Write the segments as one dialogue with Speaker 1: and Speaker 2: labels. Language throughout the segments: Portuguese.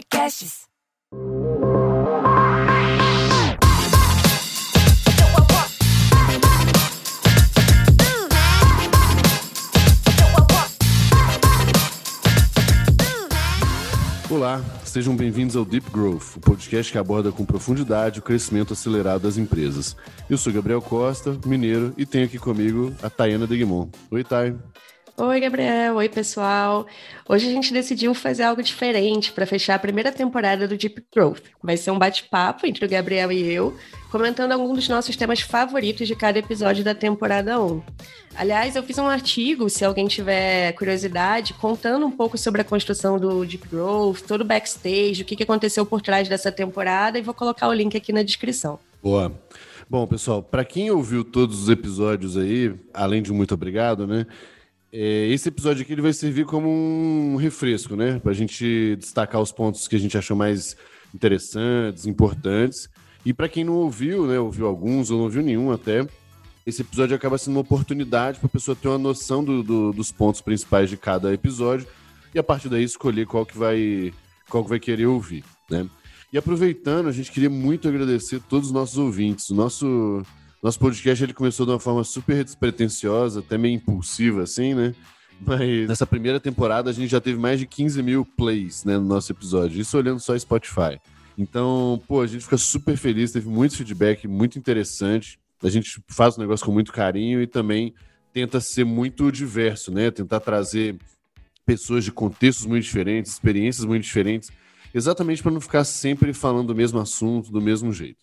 Speaker 1: Podcasts.
Speaker 2: Olá, sejam bem-vindos ao Deep Growth, o podcast que aborda com profundidade o crescimento acelerado das empresas. Eu sou Gabriel Costa, mineiro, e tenho aqui comigo a Tayana Degmon. Oi, Tay.
Speaker 3: Oi, Gabriel. Oi, pessoal. Hoje a gente decidiu fazer algo diferente para fechar a primeira temporada do Deep Growth. Vai ser um bate-papo entre o Gabriel e eu, comentando alguns dos nossos temas favoritos de cada episódio da temporada 1. Aliás, eu fiz um artigo, se alguém tiver curiosidade, contando um pouco sobre a construção do Deep Growth, todo o backstage, o que aconteceu por trás dessa temporada, e vou colocar o link aqui na descrição.
Speaker 2: Boa. Bom, pessoal, para quem ouviu todos os episódios aí, além de muito obrigado, né? É, esse episódio aqui ele vai servir como um refresco, né? Para a gente destacar os pontos que a gente achou mais interessantes, importantes. E para quem não ouviu, né? Ouviu alguns ou não ouviu nenhum até, esse episódio acaba sendo uma oportunidade para a pessoa ter uma noção do, do, dos pontos principais de cada episódio e a partir daí escolher qual que vai, qual que vai querer ouvir, né? E aproveitando, a gente queria muito agradecer todos os nossos ouvintes. O nosso nosso podcast ele começou de uma forma super despretensiosa, até meio impulsiva, assim, né? Mas nessa primeira temporada a gente já teve mais de 15 mil plays né, no nosso episódio. Isso olhando só Spotify. Então, pô, a gente fica super feliz, teve muito feedback, muito interessante. A gente faz o negócio com muito carinho e também tenta ser muito diverso, né? Tentar trazer pessoas de contextos muito diferentes, experiências muito diferentes, exatamente para não ficar sempre falando do mesmo assunto, do mesmo jeito,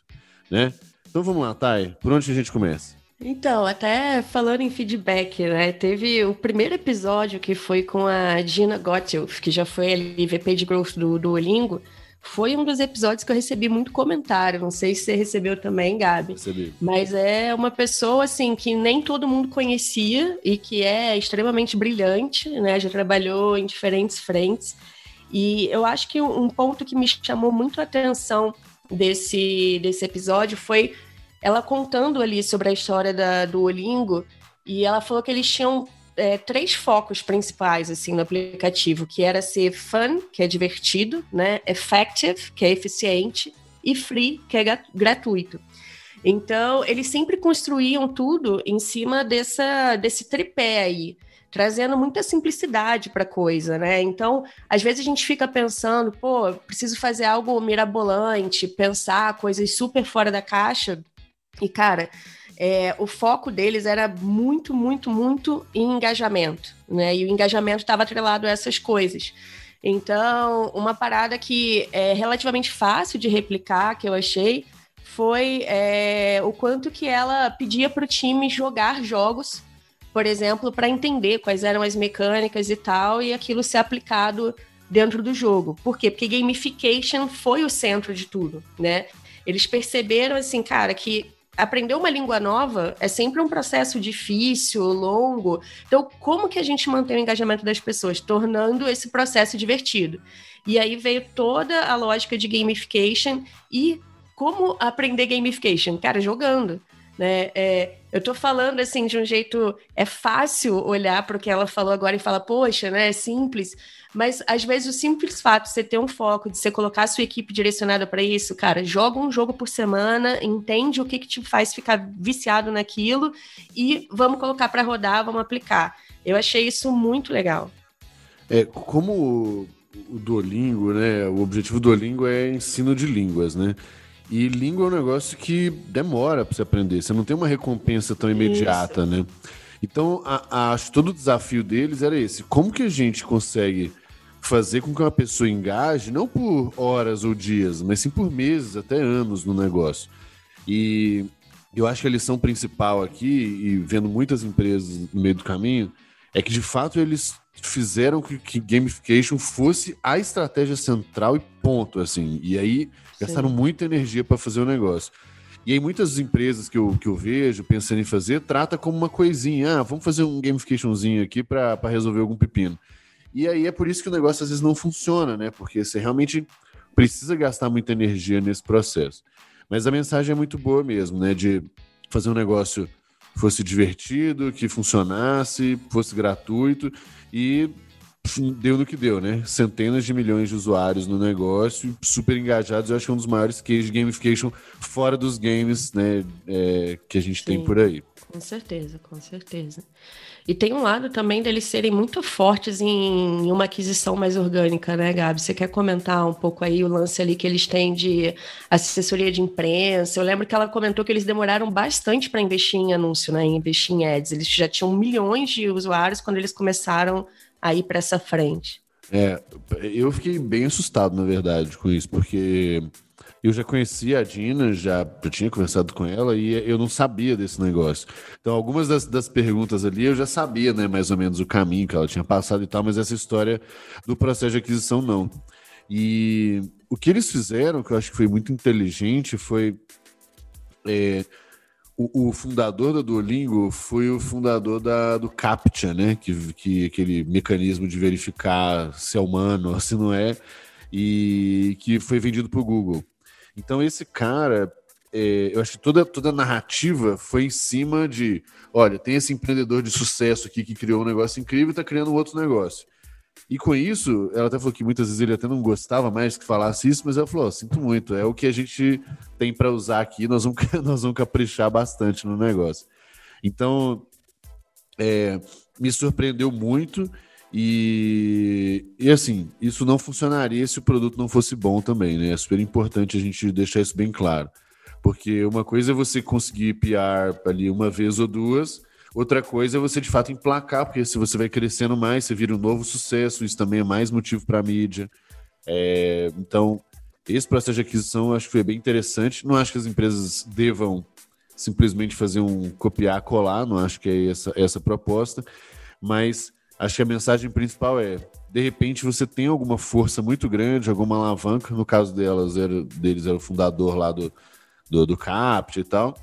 Speaker 2: né? Então vamos lá, Thay. Por onde a gente começa?
Speaker 3: Então, até falando em feedback, né? Teve o primeiro episódio que foi com a Gina Gottilf, que já foi ali VP de Growth do Duolingo. Foi um dos episódios que eu recebi muito comentário. Não sei se você recebeu também, Gabi.
Speaker 2: Recebi.
Speaker 3: Mas é uma pessoa, assim, que nem todo mundo conhecia e que é extremamente brilhante, né? Já trabalhou em diferentes frentes. E eu acho que um ponto que me chamou muito a atenção desse, desse episódio foi ela contando ali sobre a história da, do Olingo e ela falou que eles tinham é, três focos principais assim no aplicativo, que era ser fun, que é divertido, né, effective, que é eficiente, e free, que é gratuito. Então, eles sempre construíam tudo em cima dessa, desse tripé aí trazendo muita simplicidade para a coisa, né? Então, às vezes a gente fica pensando, pô, preciso fazer algo mirabolante, pensar coisas super fora da caixa. E, cara, é, o foco deles era muito, muito, muito em engajamento, né? E o engajamento estava atrelado a essas coisas. Então, uma parada que é relativamente fácil de replicar, que eu achei, foi é, o quanto que ela pedia para o time jogar jogos por exemplo, para entender quais eram as mecânicas e tal, e aquilo ser aplicado dentro do jogo. Por quê? Porque gamification foi o centro de tudo, né? Eles perceberam assim, cara, que aprender uma língua nova é sempre um processo difícil, longo. Então, como que a gente mantém o engajamento das pessoas? Tornando esse processo divertido. E aí veio toda a lógica de gamification e como aprender gamification? Cara, jogando. Né? É, eu estou falando assim de um jeito. É fácil olhar para o que ela falou agora e falar, poxa, né? É simples. Mas às vezes o simples fato de você ter um foco, de você colocar a sua equipe direcionada para isso, cara, joga um jogo por semana, entende o que, que te faz ficar viciado naquilo e vamos colocar para rodar, vamos aplicar. Eu achei isso muito legal.
Speaker 2: É, como o Duolingo, né? O objetivo do Duolingo é ensino de línguas, né? E língua é um negócio que demora para você aprender. Você não tem uma recompensa tão imediata, Isso. né? Então, a, a, acho que todo o desafio deles era esse. Como que a gente consegue fazer com que uma pessoa engaje, não por horas ou dias, mas sim por meses, até anos no negócio. E eu acho que a lição principal aqui, e vendo muitas empresas no meio do caminho, é que de fato eles fizeram que, que gamification fosse a estratégia central e ponto, assim. E aí gastaram Sim. muita energia para fazer o negócio. E aí muitas empresas que eu, que eu vejo pensando em fazer, trata como uma coisinha, ah, vamos fazer um gamificationzinho aqui para resolver algum pepino. E aí é por isso que o negócio às vezes não funciona, né? Porque você realmente precisa gastar muita energia nesse processo. Mas a mensagem é muito boa mesmo, né? De fazer um negócio fosse divertido, que funcionasse, fosse gratuito e deu no que deu, né? Centenas de milhões de usuários no negócio, super engajados. Eu acho que é um dos maiores cases de gamification fora dos games, né? É, que a gente Sim, tem por aí.
Speaker 3: Com certeza, com certeza. E tem um lado também deles serem muito fortes em uma aquisição mais orgânica, né, Gabi? Você quer comentar um pouco aí o lance ali que eles têm de assessoria de imprensa? Eu lembro que ela comentou que eles demoraram bastante para investir em anúncio, né? Investir em ads. Eles já tinham milhões de usuários quando eles começaram a ir para essa frente.
Speaker 2: É, eu fiquei bem assustado, na verdade, com isso, porque eu já conhecia a Dina, já, já tinha conversado com ela e eu não sabia desse negócio. Então, algumas das, das perguntas ali eu já sabia, né, mais ou menos o caminho que ela tinha passado e tal, mas essa história do processo de aquisição não. E o que eles fizeram, que eu acho que foi muito inteligente, foi. É, o, o, fundador da Duolingo foi o fundador da, do CAPTCHA, né? Que, que aquele mecanismo de verificar se é humano ou se não é, e que foi vendido para o Google. Então, esse cara, é, eu acho que toda, toda a narrativa foi em cima de: olha, tem esse empreendedor de sucesso aqui que criou um negócio incrível e está criando um outro negócio. E com isso, ela até falou que muitas vezes ele até não gostava mais que falasse isso, mas ela falou: oh, sinto muito, é o que a gente tem para usar aqui, nós vamos, nós vamos caprichar bastante no negócio. Então, é, me surpreendeu muito. E, e assim, isso não funcionaria se o produto não fosse bom também, né? É super importante a gente deixar isso bem claro. Porque uma coisa é você conseguir piar ali uma vez ou duas, outra coisa é você de fato emplacar, porque se você vai crescendo mais, você vira um novo sucesso, isso também é mais motivo para a mídia. É, então, esse processo de aquisição eu acho que foi bem interessante. Não acho que as empresas devam simplesmente fazer um copiar-colar, não acho que é essa, essa proposta, mas Acho que a mensagem principal é: de repente você tem alguma força muito grande, alguma alavanca. No caso delas, era, deles era o fundador lá do, do, do CAPT e tal.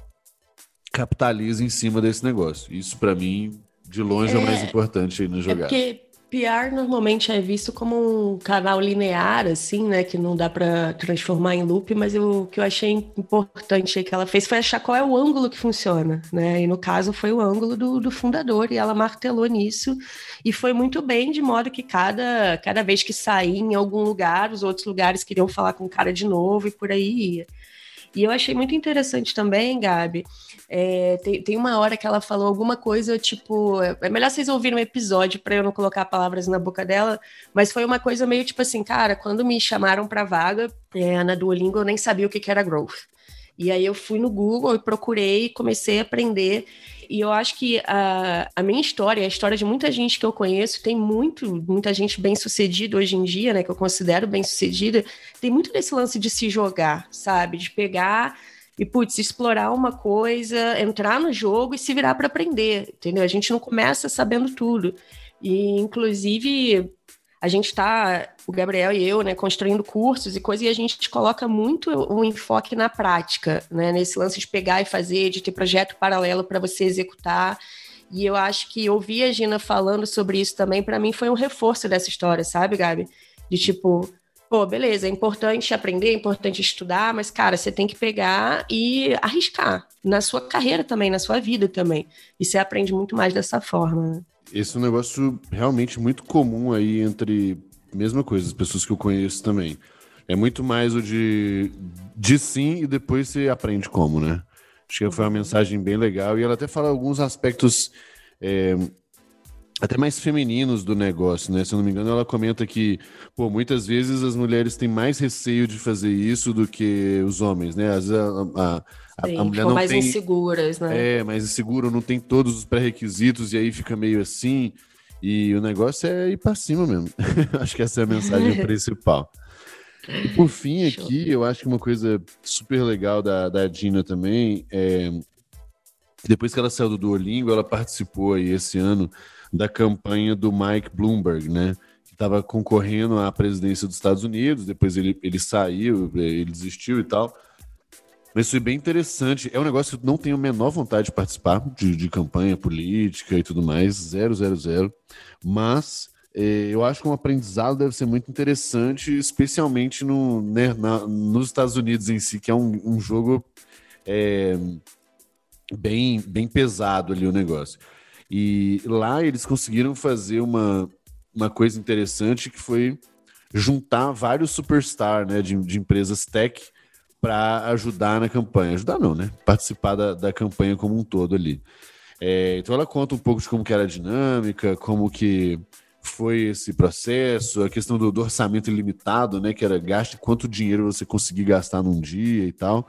Speaker 2: Capitaliza em cima desse negócio. Isso, para mim, de longe é, é o mais importante aí no jogar. É
Speaker 3: porque PR normalmente é visto como um canal linear, assim, né? Que não dá para transformar em loop, mas eu, o que eu achei importante que ela fez foi achar qual é o ângulo que funciona, né? E no caso foi o ângulo do, do fundador, e ela martelou nisso, e foi muito bem, de modo que cada, cada vez que saía em algum lugar, os outros lugares queriam falar com o cara de novo, e por aí ia. E eu achei muito interessante também, Gabi. É, tem, tem uma hora que ela falou alguma coisa, tipo, é melhor vocês ouvirem um episódio para eu não colocar palavras na boca dela, mas foi uma coisa meio tipo assim, cara, quando me chamaram para vaga é, na Duolingo, eu nem sabia o que, que era growth. E aí eu fui no Google e procurei, comecei a aprender. E eu acho que a, a minha história, a história de muita gente que eu conheço, tem muito, muita gente bem sucedida hoje em dia, né? Que eu considero bem sucedida, tem muito desse lance de se jogar, sabe? De pegar e, putz, explorar uma coisa, entrar no jogo e se virar para aprender, entendeu? A gente não começa sabendo tudo. E, inclusive, a gente está, o Gabriel e eu, né, construindo cursos e coisas, e a gente coloca muito o enfoque na prática, né, nesse lance de pegar e fazer, de ter projeto paralelo para você executar. E eu acho que ouvir a Gina falando sobre isso também, para mim, foi um reforço dessa história, sabe, Gabi? De tipo, pô, beleza, é importante aprender, é importante estudar, mas, cara, você tem que pegar e arriscar na sua carreira também, na sua vida também. E você aprende muito mais dessa forma. Né?
Speaker 2: Esse é um negócio realmente muito comum aí entre. Mesma coisa, as pessoas que eu conheço também. É muito mais o de, de sim e depois você aprende como, né? Acho que foi uma mensagem bem legal. E ela até fala alguns aspectos é, até mais femininos do negócio, né? Se eu não me engano, ela comenta que, pô, muitas vezes as mulheres têm mais receio de fazer isso do que os homens, né? Às vezes a, a
Speaker 3: a, Sim, a mulher não mais tem, inseguras, né?
Speaker 2: É, mais insegura, não tem todos os pré-requisitos e aí fica meio assim. E o negócio é ir para cima mesmo. acho que essa é a mensagem principal. E por fim, aqui, eu acho que uma coisa super legal da, da Dina também é. Depois que ela saiu do Duolingo, ela participou aí esse ano da campanha do Mike Bloomberg, né? Que estava concorrendo à presidência dos Estados Unidos. Depois ele, ele saiu, ele desistiu e tal. Mas foi bem interessante. É um negócio que eu não tenho a menor vontade de participar de, de campanha política e tudo mais, zero, zero, zero. Mas é, eu acho que um aprendizado deve ser muito interessante, especialmente no, né, na, nos Estados Unidos em si, que é um, um jogo é, bem, bem pesado ali o negócio. E lá eles conseguiram fazer uma, uma coisa interessante que foi juntar vários superstars né, de, de empresas tech para ajudar na campanha. Ajudar não, né? Participar da, da campanha como um todo ali. É, então ela conta um pouco de como que era a dinâmica, como que foi esse processo, a questão do, do orçamento ilimitado, né? Que era gaste quanto dinheiro você conseguir gastar num dia e tal.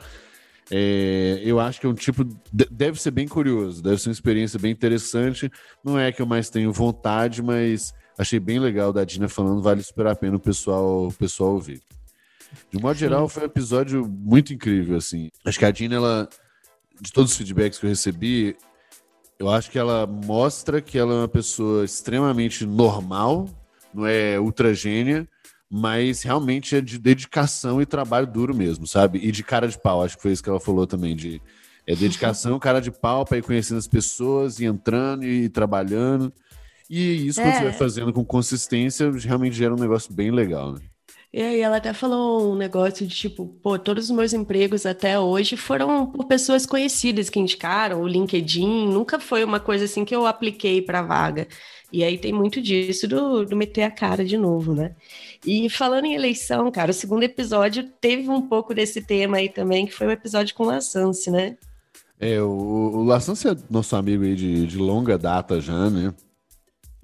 Speaker 2: É, eu acho que é um tipo. Deve ser bem curioso, deve ser uma experiência bem interessante. Não é que eu mais tenho vontade, mas achei bem legal da Dina falando, vale super a pena o pessoal, o pessoal ouvir. De modo geral, foi um episódio muito incrível, assim. Acho que a Dina, ela, de todos os feedbacks que eu recebi, eu acho que ela mostra que ela é uma pessoa extremamente normal, não é ultra gênia, mas realmente é de dedicação e trabalho duro mesmo, sabe? E de cara de pau, acho que foi isso que ela falou também, de é dedicação, cara de pau para ir conhecendo as pessoas e entrando e trabalhando. E isso, é. quando você vai fazendo com consistência, realmente gera um negócio bem legal, né?
Speaker 3: E aí ela até falou um negócio de tipo, pô, todos os meus empregos até hoje foram por pessoas conhecidas que indicaram, o LinkedIn, nunca foi uma coisa assim que eu apliquei para vaga. E aí tem muito disso do, do meter a cara de novo, né? E falando em eleição, cara, o segundo episódio teve um pouco desse tema aí também, que foi o episódio com o Lassance, né?
Speaker 2: É, o, o Lassance é nosso amigo aí de, de longa data já, né?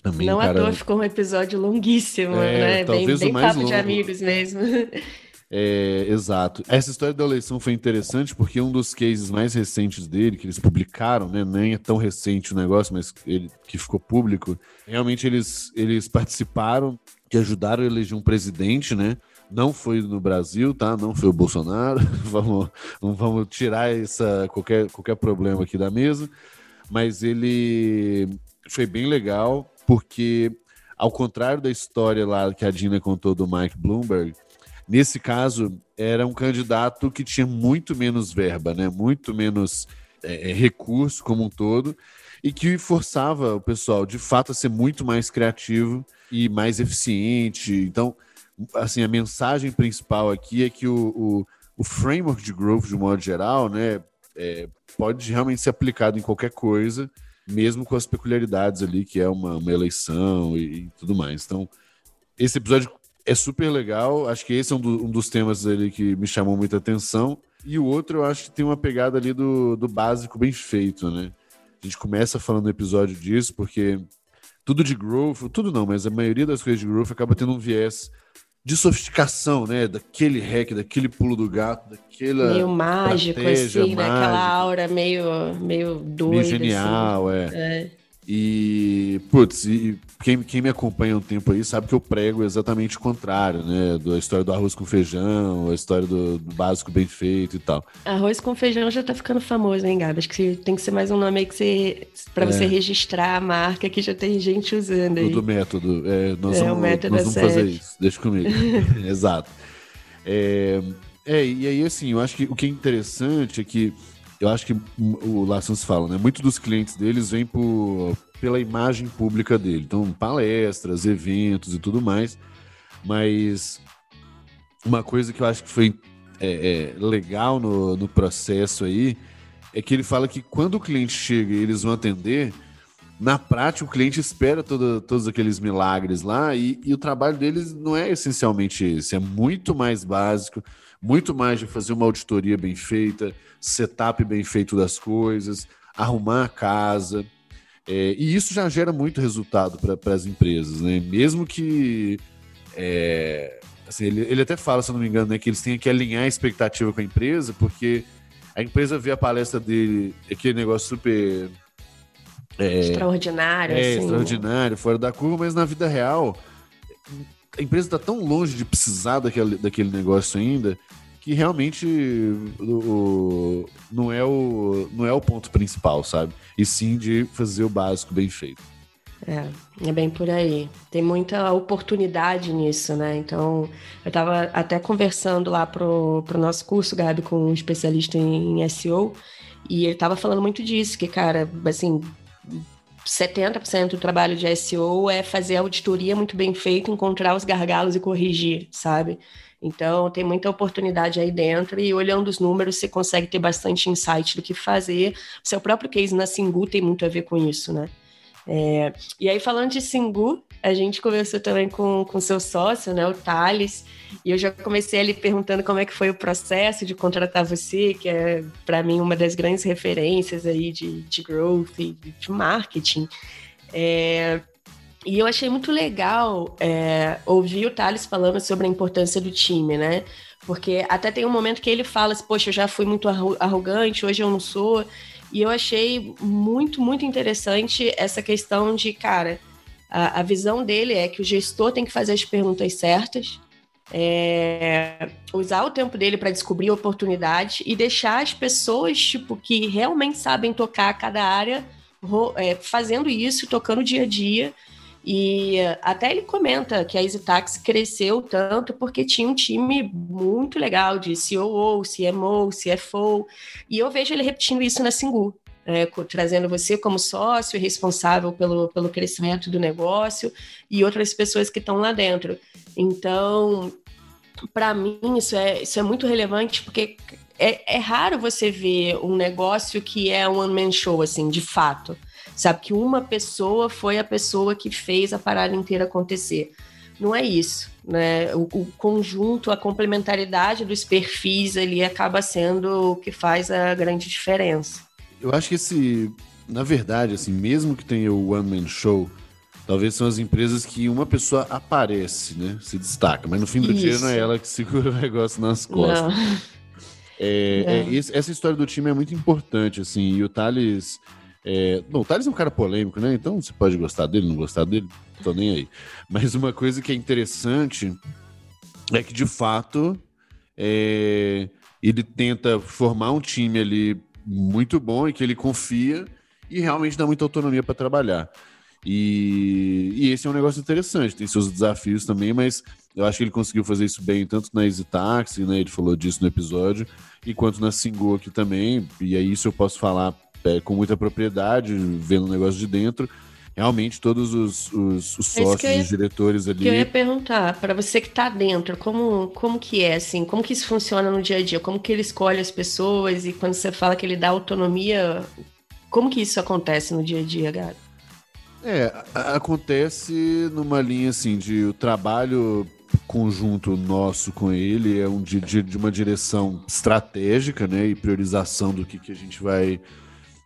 Speaker 3: Também, não cara... à toa ficou um episódio longuíssimo, é, né? Talvez bem, bem o mais papo longo. de amigos mesmo.
Speaker 2: É, exato. Essa história da eleição foi interessante porque um dos cases mais recentes dele, que eles publicaram, né? Nem é tão recente o negócio, mas ele que ficou público. Realmente eles, eles participaram, que ajudaram a eleger um presidente, né? Não foi no Brasil, tá? Não foi o Bolsonaro. vamos, vamos tirar essa, qualquer, qualquer problema aqui da mesa. Mas ele foi bem legal porque, ao contrário da história lá que a Dina contou do Mike Bloomberg, nesse caso era um candidato que tinha muito menos verba, né? muito menos é, é, recurso como um todo, e que forçava o pessoal, de fato, a ser muito mais criativo e mais eficiente. Então, assim, a mensagem principal aqui é que o, o, o framework de growth, de um modo geral, né, é, pode realmente ser aplicado em qualquer coisa mesmo com as peculiaridades ali, que é uma, uma eleição e, e, tudo mais. Então, esse episódio é super legal. Acho que esse é um, do, um, dos temas ali que me chamou muita atenção. E o outro, eu acho que tem uma pegada ali do, do básico bem feito, né? A gente começa falando no episódio disso, porque tudo de growth, tudo não, mas a maioria das coisas de growth acaba tendo um viés de sofisticação, né? Daquele hack, daquele pulo do gato, daquela.
Speaker 3: Meio mágico, assim, né? Aquela aura meio, meio doida. Meio
Speaker 2: assim. genial, assim. é. é. E, putz, e quem, quem me acompanha há um tempo aí sabe que eu prego exatamente o contrário, né? Da história do arroz com feijão, a história do, do, básico bem feito e tal.
Speaker 3: Arroz com feijão já tá ficando famoso, hein, Gabi? Acho que tem que ser mais um nome aí que você. pra é. você registrar a marca que já tem gente usando aí.
Speaker 2: Do método. É, nós é, vamos, o método nós vamos fazer isso. Deixa comigo. Exato. É, é, e aí, assim, eu acho que o que é interessante é que eu acho que o Lassans fala, né? Muitos dos clientes deles vêm por, pela imagem pública dele. Então, palestras, eventos e tudo mais. Mas uma coisa que eu acho que foi é, é, legal no, no processo aí é que ele fala que quando o cliente chega e eles vão atender, na prática o cliente espera todo, todos aqueles milagres lá e, e o trabalho deles não é essencialmente esse, é muito mais básico, muito mais de fazer uma auditoria bem feita, setup bem feito das coisas, arrumar a casa. É, e isso já gera muito resultado para as empresas, né? Mesmo que. É, assim, ele, ele até fala, se não me engano, né, que eles têm que alinhar a expectativa com a empresa, porque a empresa vê a palestra dele, aquele negócio super.
Speaker 3: É, extraordinário,
Speaker 2: é, assim. extraordinário, fora da curva, mas na vida real a empresa está tão longe de precisar daquele, daquele negócio ainda que realmente o, não, é o, não é o ponto principal, sabe? E sim de fazer o básico bem feito.
Speaker 3: É, é bem por aí. Tem muita oportunidade nisso, né? Então, eu estava até conversando lá pro, pro nosso curso, Gabi, com um especialista em, em SEO, e ele estava falando muito disso, que, cara, assim, 70% do trabalho de SEO é fazer a auditoria muito bem feita, encontrar os gargalos e corrigir, sabe? Então, tem muita oportunidade aí dentro e olhando os números, você consegue ter bastante insight do que fazer. O seu próprio case na Singu tem muito a ver com isso, né? É, e aí, falando de Singu, a gente conversou também com, com seu sócio, né, o Thales, e eu já comecei ali perguntando como é que foi o processo de contratar você, que é, para mim, uma das grandes referências aí de, de growth e de marketing. É, e eu achei muito legal é, ouvir o Thales falando sobre a importância do time, né? Porque até tem um momento que ele fala assim, poxa, eu já fui muito arrogante, hoje eu não sou. E eu achei muito, muito interessante essa questão de, cara, a, a visão dele é que o gestor tem que fazer as perguntas certas, é, usar o tempo dele para descobrir oportunidades e deixar as pessoas tipo que realmente sabem tocar cada área é, fazendo isso, tocando dia a dia e até ele comenta que a EasyTax cresceu tanto porque tinha um time muito legal de COO, CMO, CFO, e eu vejo ele repetindo isso na Singu. É, trazendo você como sócio responsável pelo, pelo crescimento do negócio e outras pessoas que estão lá dentro. Então, para mim, isso é, isso é muito relevante porque é, é raro você ver um negócio que é um one-man show, assim, de fato sabe? Que uma pessoa foi a pessoa que fez a parada inteira acontecer. Não é isso, né? O, o conjunto, a complementaridade dos perfis ali acaba sendo o que faz a grande diferença.
Speaker 2: Eu acho que esse, na verdade, assim, mesmo que tenha o One Man Show, talvez são as empresas que uma pessoa aparece, né? Se destaca, mas no fim do Isso. dia não é ela que segura o negócio nas costas. É, é. É, essa história do time é muito importante, assim, e o Thales é, bom, o Thales é um cara polêmico, né? Então você pode gostar dele, não gostar dele, tô nem aí. Mas uma coisa que é interessante é que, de fato, é, ele tenta formar um time ali muito bom e que ele confia e realmente dá muita autonomia para trabalhar. E, e, esse é um negócio interessante, tem seus desafios também, mas eu acho que ele conseguiu fazer isso bem, tanto na Easy Taxi, né? Ele falou disso no episódio, e quanto na Singu aqui também. E aí isso eu posso falar é, com muita propriedade, vendo o negócio de dentro. Realmente, todos os, os, os é sócios, os diretores ali.
Speaker 3: Que eu ia perguntar, para você que está dentro, como, como que é, assim, como que isso funciona no dia a dia? Como que ele escolhe as pessoas e quando você fala que ele dá autonomia, como que isso acontece no dia a dia, Gato?
Speaker 2: É, acontece numa linha assim de o trabalho conjunto nosso com ele é um de, de, de uma direção estratégica, né, e priorização do que, que a gente vai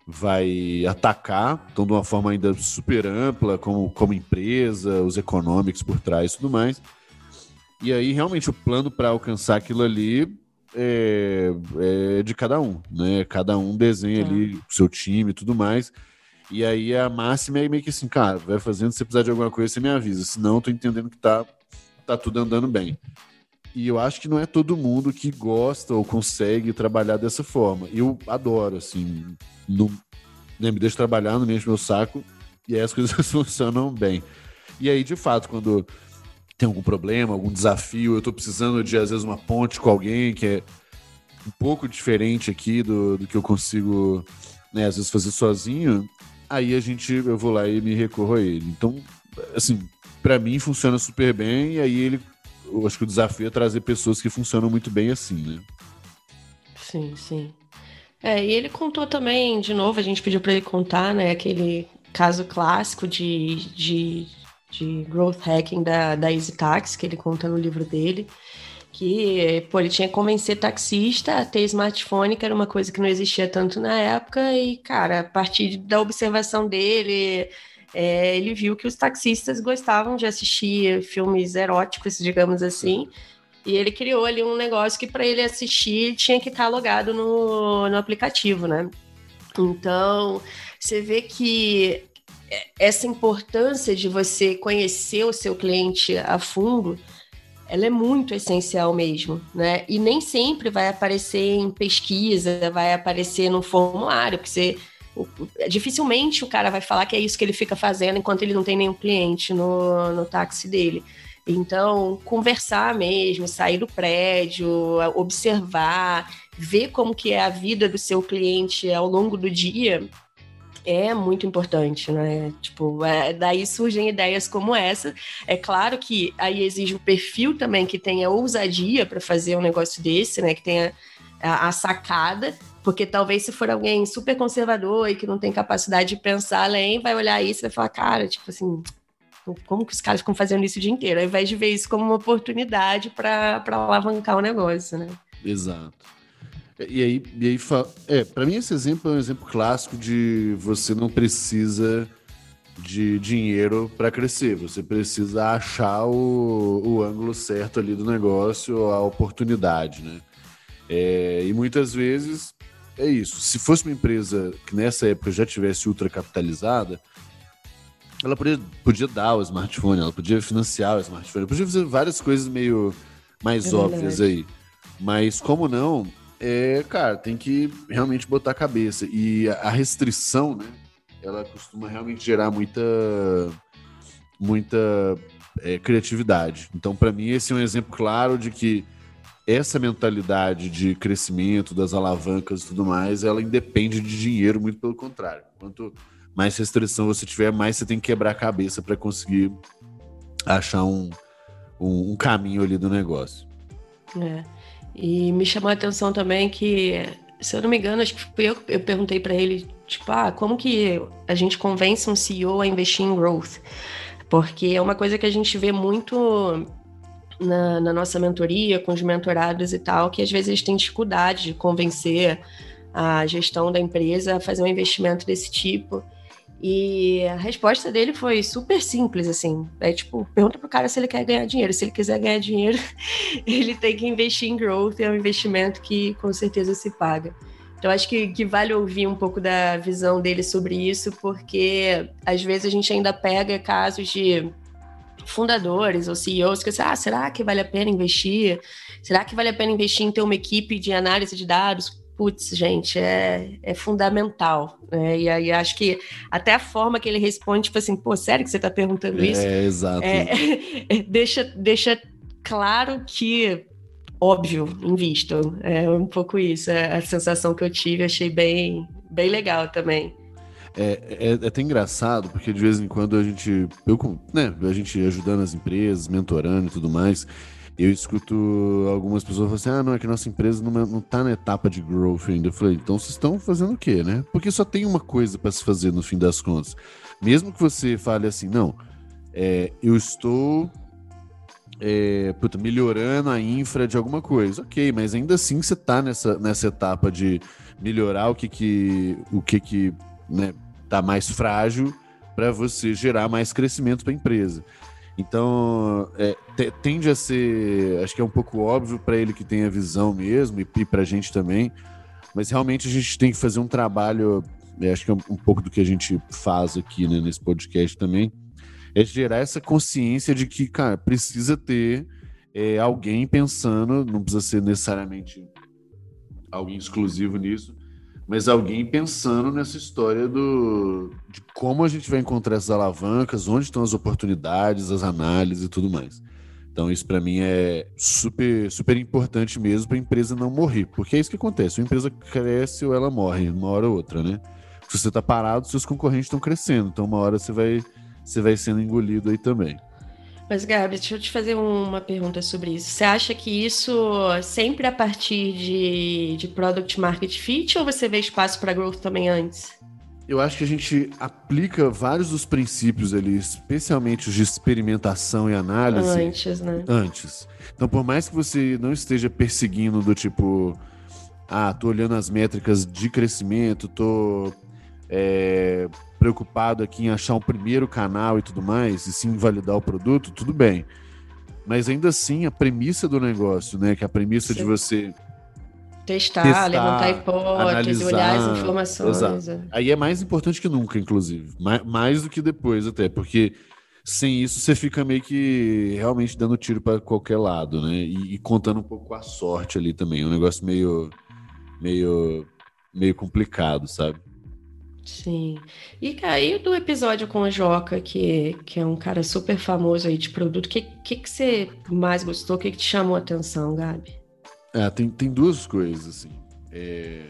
Speaker 2: vai atacar, então de uma forma ainda super ampla, como, como empresa, os econômicos por trás e tudo mais. E aí, realmente, o plano para alcançar aquilo ali é, é, de cada um, né? Cada um desenha é. ali o seu time e tudo mais. E aí a máxima é meio que assim, cara, vai fazendo, se precisar de alguma coisa, você me avisa. Senão, eu tô entendendo que tá, tá tudo andando bem. E eu acho que não é todo mundo que gosta ou consegue trabalhar dessa forma. Eu adoro, assim, né, me deixa trabalhar, não me enche meu saco, e aí as coisas funcionam bem. E aí, de fato, quando tem algum problema, algum desafio, eu tô precisando de, às vezes, uma ponte com alguém que é um pouco diferente aqui do, do que eu consigo, né, às vezes, fazer sozinho, aí a gente, eu vou lá e me recorro a ele. Então, assim, para mim funciona super bem, e aí ele eu acho que o desafio é trazer pessoas que funcionam muito bem assim, né?
Speaker 3: Sim, sim. É, e ele contou também, de novo, a gente pediu para ele contar, né, aquele caso clássico de, de, de growth hacking da, da Easy Tax, que ele conta no livro dele, que, pô, ele tinha que convencer taxista a ter smartphone, que era uma coisa que não existia tanto na época, e, cara, a partir da observação dele, é, ele viu que os taxistas gostavam de assistir filmes eróticos, digamos assim, e ele criou ali um negócio que para ele assistir tinha que estar tá logado no, no aplicativo, né? Então, você vê que essa importância de você conhecer o seu cliente a fundo, ela é muito essencial mesmo, né? E nem sempre vai aparecer em pesquisa, vai aparecer no formulário, porque você dificilmente o cara vai falar que é isso que ele fica fazendo enquanto ele não tem nenhum cliente no, no táxi dele. Então, conversar mesmo, sair do prédio, observar, ver como que é a vida do seu cliente ao longo do dia é muito importante, né? Tipo, é, daí surgem ideias como essa. É claro que aí exige o perfil também que tenha ousadia para fazer um negócio desse, né? Que tenha a, a sacada, Porque talvez se for alguém super conservador e que não tem capacidade de pensar além, vai olhar isso e vai falar, cara, tipo assim, como que os caras ficam fazendo isso o dia inteiro? Ao invés de ver isso como uma oportunidade para alavancar o negócio, né?
Speaker 2: Exato. E aí, e aí é, para mim esse exemplo é um exemplo clássico de você não precisa de dinheiro para crescer, você precisa achar o, o ângulo certo ali do negócio, a oportunidade, né? É, e muitas vezes é isso. Se fosse uma empresa que nessa época já tivesse ultra capitalizada, ela podia, podia dar o smartphone, ela podia financiar o smartphone, podia fazer várias coisas meio mais é óbvias aí. Mas como não, é, cara, tem que realmente botar a cabeça. E a restrição, né? Ela costuma realmente gerar muita, muita é, criatividade. Então, para mim, esse é um exemplo claro de que essa mentalidade de crescimento, das alavancas e tudo mais, ela independe de dinheiro, muito pelo contrário. Quanto mais restrição você tiver, mais você tem que quebrar a cabeça para conseguir achar um, um, um, caminho ali do negócio.
Speaker 3: É. E me chamou a atenção também que, se eu não me engano, acho que eu, eu perguntei para ele, tipo, ah, como que a gente convence um CEO a investir em growth? Porque é uma coisa que a gente vê muito na, na, nossa mentoria, com os mentorados e tal, que às vezes eles têm dificuldade de convencer a gestão da empresa a fazer um investimento desse tipo. E a resposta dele foi super simples, assim. É tipo, pergunta pro cara se ele quer ganhar dinheiro. Se ele quiser ganhar dinheiro, ele tem que investir em growth, é um investimento que com certeza se paga. Então, acho que, que vale ouvir um pouco da visão dele sobre isso, porque às vezes a gente ainda pega casos de fundadores ou CEOs que ah, será que vale a pena investir? Será que vale a pena investir em ter uma equipe de análise de dados? putz, gente, é, é fundamental. Né? E aí acho que até a forma que ele responde, tipo assim, pô, sério que você está perguntando isso?
Speaker 2: É, exato.
Speaker 3: É, é, deixa, deixa claro que, óbvio, invistam. É um pouco isso, é a sensação que eu tive, achei bem, bem legal também.
Speaker 2: É, é, é, até engraçado, porque de vez em quando a gente, eu, né, a gente ajudando as empresas, mentorando e tudo mais, eu escuto algumas pessoas falando assim: ah, não, é que nossa empresa não, não tá na etapa de growth ainda. Eu falei, então vocês estão fazendo o quê, né? Porque só tem uma coisa para se fazer no fim das contas. Mesmo que você fale assim, não, é, eu estou é, puta, melhorando a infra de alguma coisa. Ok, mas ainda assim você tá nessa, nessa etapa de melhorar o que que, o que, que né, tá mais frágil para você gerar mais crescimento para a empresa. Então, é, tende a ser, acho que é um pouco óbvio para ele que tem a visão mesmo, e para a gente também, mas realmente a gente tem que fazer um trabalho, é, acho que é um, pouco do que a gente faz aqui né, nesse podcast também, é gerar essa consciência de que, cara, precisa ter é, alguém pensando, não precisa ser necessariamente alguém exclusivo nisso, mas alguém pensando nessa história do de como a gente vai encontrar essas alavancas, onde estão as oportunidades, as análises e tudo mais. Então isso para mim é super super importante mesmo para a empresa não morrer, porque é isso que acontece, uma empresa cresce ou ela morre, uma hora ou outra, né? Se você está parado, seus concorrentes estão crescendo, então uma hora você vai você vai sendo engolido aí também.
Speaker 3: Mas, Gabi, deixa eu te fazer uma pergunta sobre isso. Você acha que isso sempre a partir de, de Product Market Fit ou você vê espaço para growth também antes?
Speaker 2: Eu acho que a gente aplica vários dos princípios ali, especialmente os de experimentação e análise.
Speaker 3: Antes, né?
Speaker 2: Antes. Então, por mais que você não esteja perseguindo do tipo, ah, tô olhando as métricas de crescimento, tô é, preocupado aqui em achar um primeiro canal e tudo mais, e sim validar o produto, tudo bem. Mas ainda assim, a premissa do negócio, né? Que é a premissa sim. de você
Speaker 3: testar, testar levantar hipóteses, olhar as informações.
Speaker 2: Exato. É. Aí é mais importante que nunca, inclusive. Mais, mais do que depois, até, porque sem isso você fica meio que realmente dando tiro para qualquer lado, né? E, e, contando um pouco com a sorte ali também. Um negócio meio, meio, meio complicado, sabe?
Speaker 3: Sim. E aí do episódio com a Joca, que, que é um cara super famoso aí de produto, o que, que, que você mais gostou? O que, que te chamou a atenção, Gabi?
Speaker 2: É, tem, tem duas coisas, assim. É...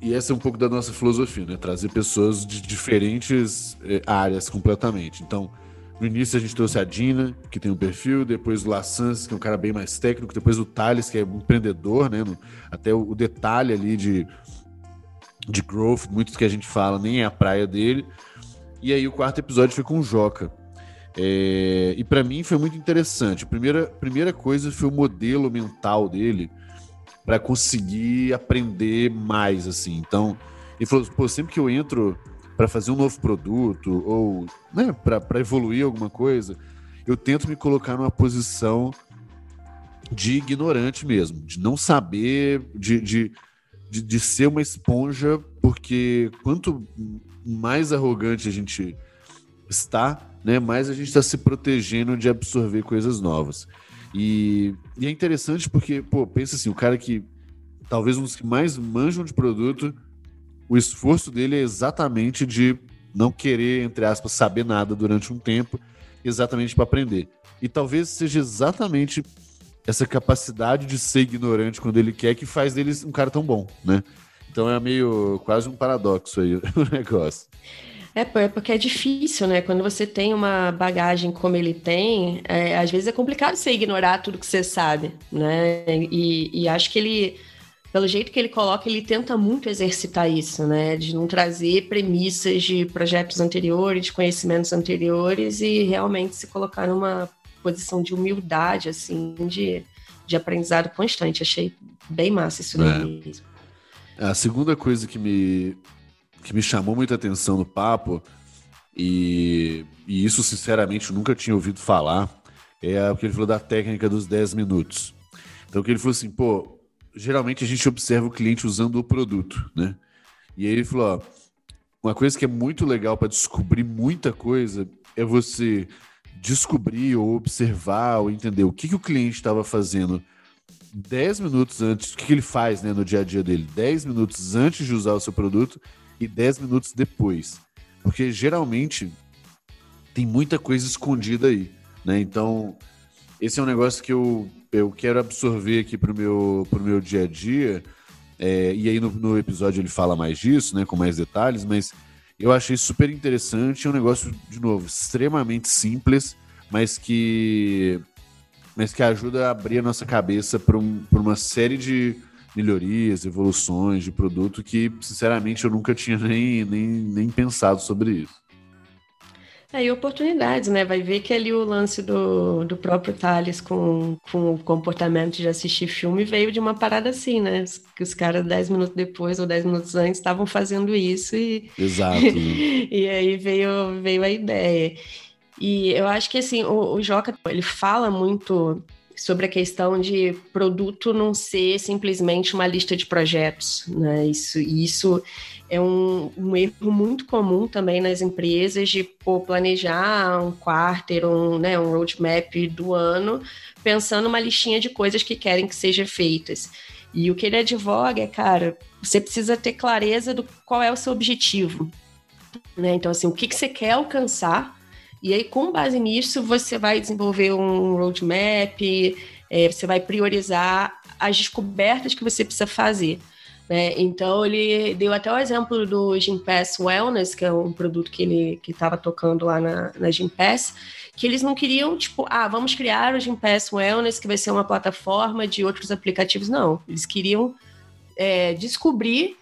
Speaker 2: E essa é um pouco da nossa filosofia, né? Trazer pessoas de diferentes é, áreas completamente. Então, No início a gente trouxe a Dina, que tem um perfil, depois o Lassans, que é um cara bem mais técnico, depois o Thales, que é um empreendedor, né? Até o, detalhe ali de, de growth, muito que a gente fala, nem é a praia dele. E aí o quarto episódio foi com o Joca. É, e para mim foi muito interessante. A primeira, primeira coisa foi o modelo mental dele para conseguir aprender mais, assim. Então, ele falou, pô, sempre que eu entro para fazer um novo produto ou né, para evoluir alguma coisa, eu tento me colocar numa posição de ignorante mesmo, de não saber, de, de, de, de ser uma esponja, porque quanto mais arrogante a gente está, né, mais a gente está se protegendo de absorver coisas novas. E, e, é interessante porque, pô, pensa assim, o cara que talvez um dos que mais manjam de produto o esforço dele é exatamente de não querer, entre aspas, saber nada durante um tempo, exatamente para aprender. E talvez seja exatamente essa capacidade de ser ignorante quando ele quer que faz dele um cara tão bom, né? Então é meio quase um paradoxo aí o negócio.
Speaker 3: É, é porque é difícil, né? Quando você tem uma bagagem como ele tem, é, às vezes é complicado você ignorar tudo que você sabe, né? E, e acho que ele pelo jeito que ele coloca, ele tenta muito exercitar isso, né? De não trazer premissas de projetos anteriores, de conhecimentos anteriores e realmente se colocar numa posição de humildade, assim, de, de aprendizado constante. Achei bem massa isso é. mesmo.
Speaker 2: A segunda coisa que me, que me chamou muita atenção no papo, e, e isso, sinceramente, nunca tinha ouvido falar, é o que ele falou da técnica dos 10 minutos. Então, que ele falou assim, pô, geralmente a gente observa o cliente usando o produto, né? E aí ele falou, ó, uma coisa que é muito legal para descobrir muita coisa é você descobrir ou observar ou entender o que, que o cliente estava fazendo 10 minutos antes, o que, que ele faz né, no dia a dia dele, 10 minutos antes de usar o seu produto e 10 minutos depois. Porque geralmente tem muita coisa escondida aí, né? Então, esse é um negócio que eu eu quero absorver aqui para o meu, pro meu dia a dia. É, e aí no, no, episódio ele fala mais disso, né, com mais detalhes, mas eu achei super interessante. É um negócio, de novo, extremamente simples, mas que, mas que ajuda a abrir a nossa cabeça para um, uma série de melhorias, evoluções de produto que, sinceramente, eu nunca tinha nem, nem, nem pensado sobre isso.
Speaker 3: E oportunidades, né? Vai ver que ali o lance do, do próprio Thales com, com o comportamento de assistir filme veio de uma parada assim, né? Que os caras, dez minutos depois ou dez minutos antes, estavam fazendo isso e.
Speaker 2: Exato. Né?
Speaker 3: e aí veio, veio a ideia. E eu acho que assim, o, o Joca ele fala muito sobre a questão de produto não ser simplesmente uma lista de projetos, né? Isso, isso é um, um erro muito comum também nas empresas de pô, planejar um quarter, um, né, um roadmap do ano, pensando uma listinha de coisas que querem que sejam feitas. E o que ele advoga é, cara, você precisa ter clareza do qual é o seu objetivo. Né? Então, assim, o que, que você quer alcançar e aí, com base nisso, você vai desenvolver um roadmap, é, você vai priorizar as descobertas que você precisa fazer. Né? Então, ele deu até o exemplo do Gympass Wellness, que é um produto que ele estava tocando lá na, na Gympass, que eles não queriam, tipo, ah, vamos criar o Gympass Wellness, que vai ser uma plataforma de outros aplicativos. Não, eles queriam é, descobrir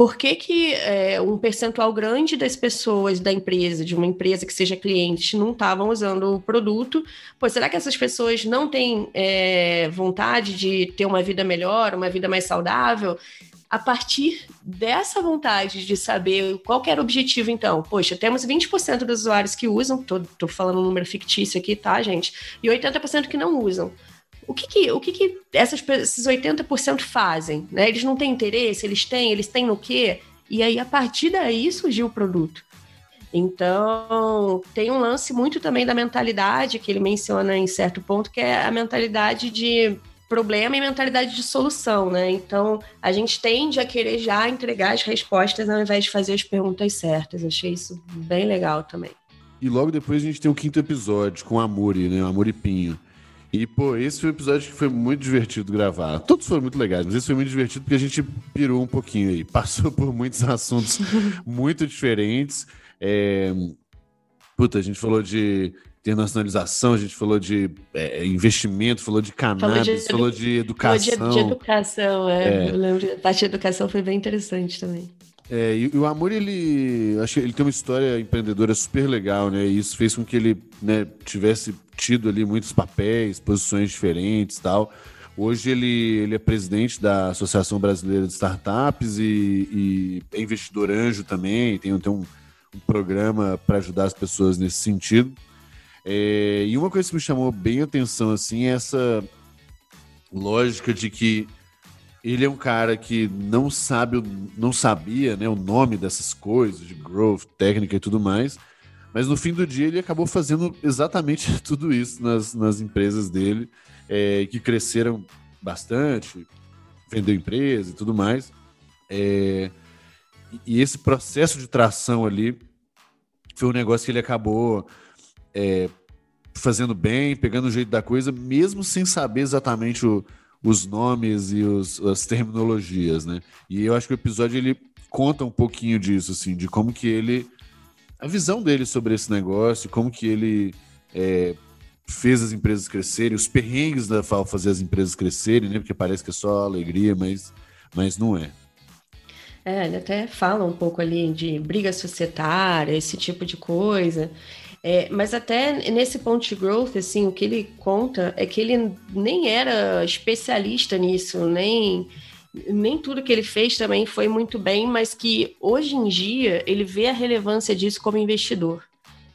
Speaker 3: por que, que é, um percentual grande das pessoas da empresa, de uma empresa que seja cliente, não estavam usando o produto? Pois será que essas pessoas não têm é, vontade de ter uma vida melhor, uma vida mais saudável? A partir dessa vontade de saber qual era o objetivo, então, poxa, temos 20% dos usuários que usam, tô, tô falando um número fictício aqui, tá, gente? E 80% que não usam o que, que, o que, que essas, esses 80% fazem? Né? Eles não têm interesse, eles têm, eles têm no quê? E aí, a partir daí, surgiu o produto. Então, tem um lance muito também da mentalidade que ele menciona em certo ponto, que é a mentalidade de problema e mentalidade de solução, né? Então, a gente tende a querer já entregar as respostas ao invés de fazer as perguntas certas. Achei isso bem legal também.
Speaker 2: E logo depois a gente tem o quinto episódio com a Amuri, né? Amuri Pinho. E, pô, esse foi um episódio que foi muito divertido gravar. Todos foram muito legais, mas esse foi muito divertido porque a gente pirou um pouquinho aí. Passou por muitos assuntos muito diferentes. É... puta, a gente falou de internacionalização, a gente falou de é, investimento, falou de cannabis, falou de, falou de educação. Falou
Speaker 3: de, de educação, é. é. Eu lembro, a parte de educação foi bem interessante também.
Speaker 2: É, e, e, o Amor, ele, acho que ele tem uma história empreendedora super legal, né? E isso fez com que ele né, tivesse tido ali muitos papéis, posições diferentes tal. Hoje ele, ele é presidente da Associação Brasileira de Startups e, e é investidor anjo também, tem, tem um, um programa para ajudar as pessoas nesse sentido. É, e uma coisa que me chamou bem a atenção assim é essa lógica de que ele é um cara que não sabe, não sabia né, o nome dessas coisas, de growth, técnica e tudo mais, mas no fim do dia ele acabou fazendo exatamente tudo isso nas, nas empresas dele, é, que cresceram bastante, vendeu empresa e tudo mais. É, e esse processo de tração ali foi um negócio que ele acabou é, fazendo bem, pegando o jeito da coisa, mesmo sem saber exatamente o, os nomes e os, as terminologias, né? E eu acho que o episódio ele conta um pouquinho disso, assim, de como que ele a visão dele sobre esse negócio, como que ele é, fez as empresas crescerem, os perrengues da FAO fazer as empresas crescerem, né? Porque parece que é só alegria, mas, mas não é.
Speaker 3: É, ele até fala um pouco ali de briga societária, esse tipo de coisa. É, mas até nesse ponto de growth, assim, o que ele conta é que ele nem era especialista nisso, nem, nem tudo que ele fez também foi muito bem, mas que hoje em dia ele vê a relevância disso como investidor.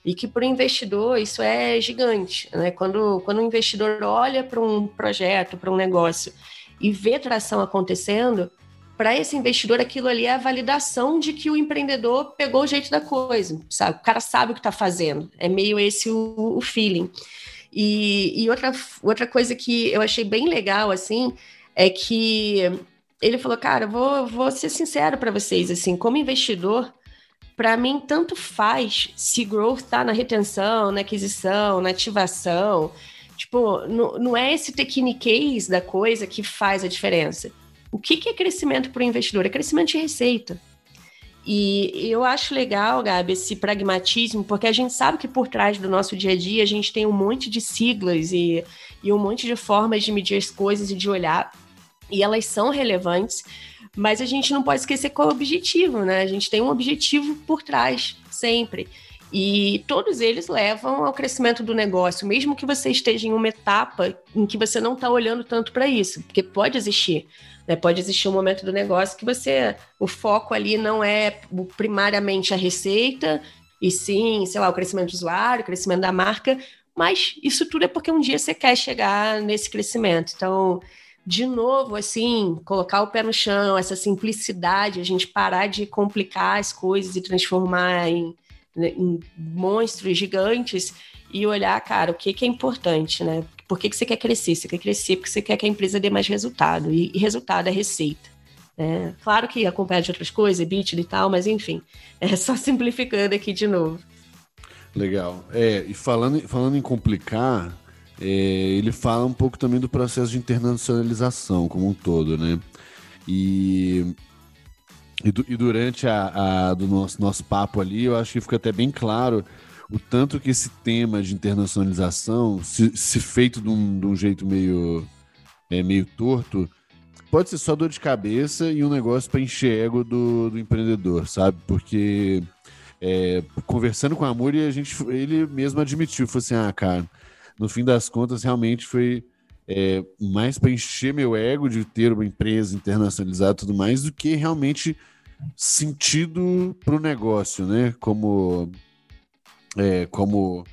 Speaker 3: E que para o investidor isso é gigante. Né? Quando, quando o investidor olha para um projeto, para um negócio e vê tração acontecendo, para esse investidor aquilo ali é a validação de que o empreendedor pegou o jeito da coisa, sabe? O cara sabe o que está fazendo. É meio esse o, o feeling. E, e, outra, outra coisa que eu achei bem legal, assim, é que ele falou, cara, vou, vou ser sincero para vocês, assim, como investidor, para mim tanto faz se growth está na retenção, na aquisição, na ativação. Tipo, não, não é esse techniquez da coisa que faz a diferença o que, que é crescimento para o investidor? É crescimento de receita. E eu acho legal, Gabi, esse pragmatismo, porque a gente sabe que por trás do nosso dia a dia a gente tem um monte de siglas e, e um monte de formas de medir as coisas e de olhar, e elas são relevantes, mas a gente não pode esquecer qual é o objetivo, né? A gente tem um objetivo por trás, sempre. E todos eles levam ao crescimento do negócio, mesmo que você esteja em uma etapa em que você não está olhando tanto para isso, porque pode existir. Né? Pode existir um momento do negócio que você, o foco ali não é primariamente a receita, e sim, sei lá, o crescimento do usuário, o crescimento da marca, mas isso tudo é porque um dia você quer chegar nesse crescimento. Então, de novo, assim, colocar o pé no chão, essa simplicidade, a gente parar de complicar as coisas e transformar em, né, em monstros gigantes e olhar, cara, o que, que é importante, né? Por que, que você quer crescer? Você quer crescer porque você quer que a empresa dê mais resultado. E, e resultado é receita. É, claro que acompanha de outras coisas, EBITDA e tal, mas enfim, é só simplificando aqui de novo.
Speaker 2: Legal. É, e falando, falando em complicar, é, ele fala um pouco também do processo de internacionalização como um todo, né? E, e, e durante a, a, do nosso, nosso papo ali, eu acho que fica até bem claro o tanto que esse tema de internacionalização, se, se feito de um, de um, jeito meio, é, meio torto, pode ser só dor de cabeça e um negócio para encher ego do, do empreendedor, sabe? Porque é, conversando com a Muri, a gente, ele mesmo admitiu, falou assim, ah, cara, no fim das contas, realmente foi é, mais para encher meu ego de ter uma empresa internacionalizada e tudo mais, do que realmente sentido para o negócio, né? Como é, como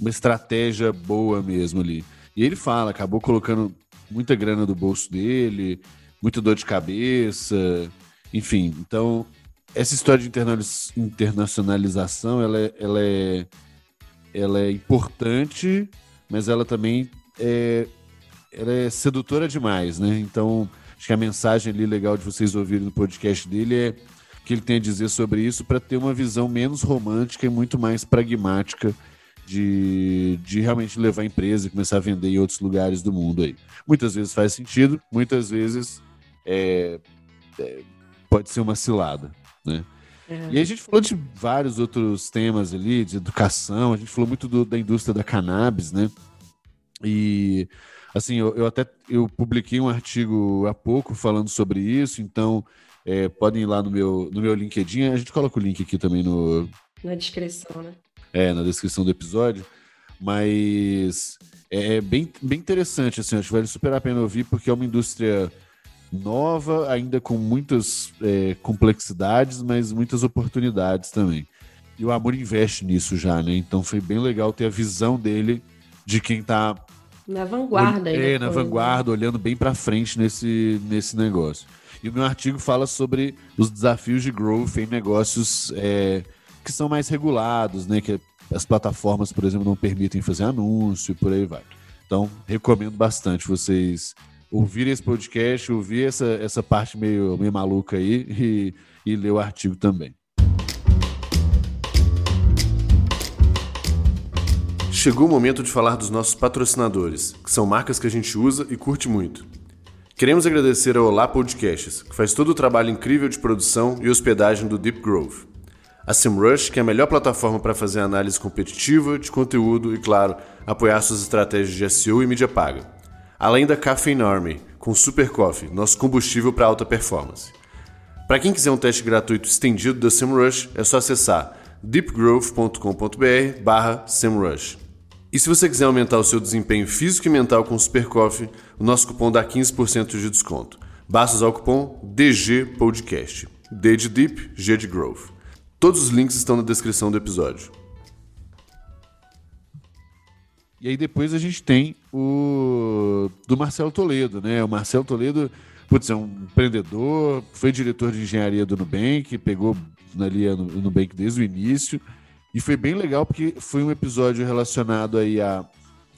Speaker 2: uma estratégia boa mesmo ali. E ele fala, acabou colocando muita grana do bolso dele, muita dor de cabeça, enfim. Então, essa história de internacionalização, ela é, ela é, ela é importante, mas ela também é, ela é sedutora demais, né? Então, acho que a mensagem ali legal de vocês ouvirem no podcast dele é que ele tem a dizer sobre isso para ter uma visão menos romântica e muito mais pragmática de, de realmente levar a empresa e começar a vender em outros lugares do mundo aí. Muitas vezes faz sentido, muitas vezes é, é, pode ser uma cilada, né? É. E a gente falou de vários outros temas ali, de educação, a gente falou muito do, da indústria da cannabis, né? E assim, eu, eu, até eu publiquei um artigo há pouco falando sobre isso, então é, podem ir lá no meu, no meu LinkedIn, a gente coloca o link aqui também no...
Speaker 3: Na descrição, né?
Speaker 2: É, na descrição do episódio, mas é bem, bem interessante, assim, acho que vale super a pena ouvir, porque é uma indústria nova, ainda com muitas é, complexidades, mas muitas oportunidades também. E o Amor investe nisso já, né? Então foi bem legal ter a visão dele de quem está
Speaker 3: na vanguarda.
Speaker 2: É, na vanguarda, olhando bem para frente nesse, nesse negócio. E o meu artigo fala sobre os desafios de growth em negócios é, que são mais regulados, né? Que as plataformas, por exemplo, não permitem fazer anúncio e por aí vai. Então, recomendo bastante vocês ouvir esse podcast, ouvir essa, essa parte meio, meio maluca aí e, e ler o artigo também. Chegou o momento de falar dos nossos patrocinadores, que são marcas que a gente usa e curte muito. Queremos agradecer ao Olá Podcasts, que faz todo o trabalho incrível de produção e hospedagem do Deep Grove. A SEMrush, que é a melhor plataforma para fazer análise competitiva, de conteúdo e, claro, apoiar suas estratégias de SEO e mídia paga além da Caffeine Army, com Super Coffee, nosso combustível para alta performance. Para quem quiser um teste gratuito estendido da SEMrush, é só acessar deepgrowth.com.br barra SEMrush. E se você quiser aumentar o seu desempenho físico e mental com Super Coffee, o nosso cupom dá 15% de desconto. Basta usar o cupom DGPodcast. D de Deep, G de Growth. Todos os links estão na descrição do episódio. E aí depois a gente tem o do Marcelo Toledo, né? O Marcelo Toledo, putz, é um empreendedor, foi diretor de engenharia do Nubank, pegou ali o Nubank desde o início. E foi bem legal porque foi um episódio relacionado aí a.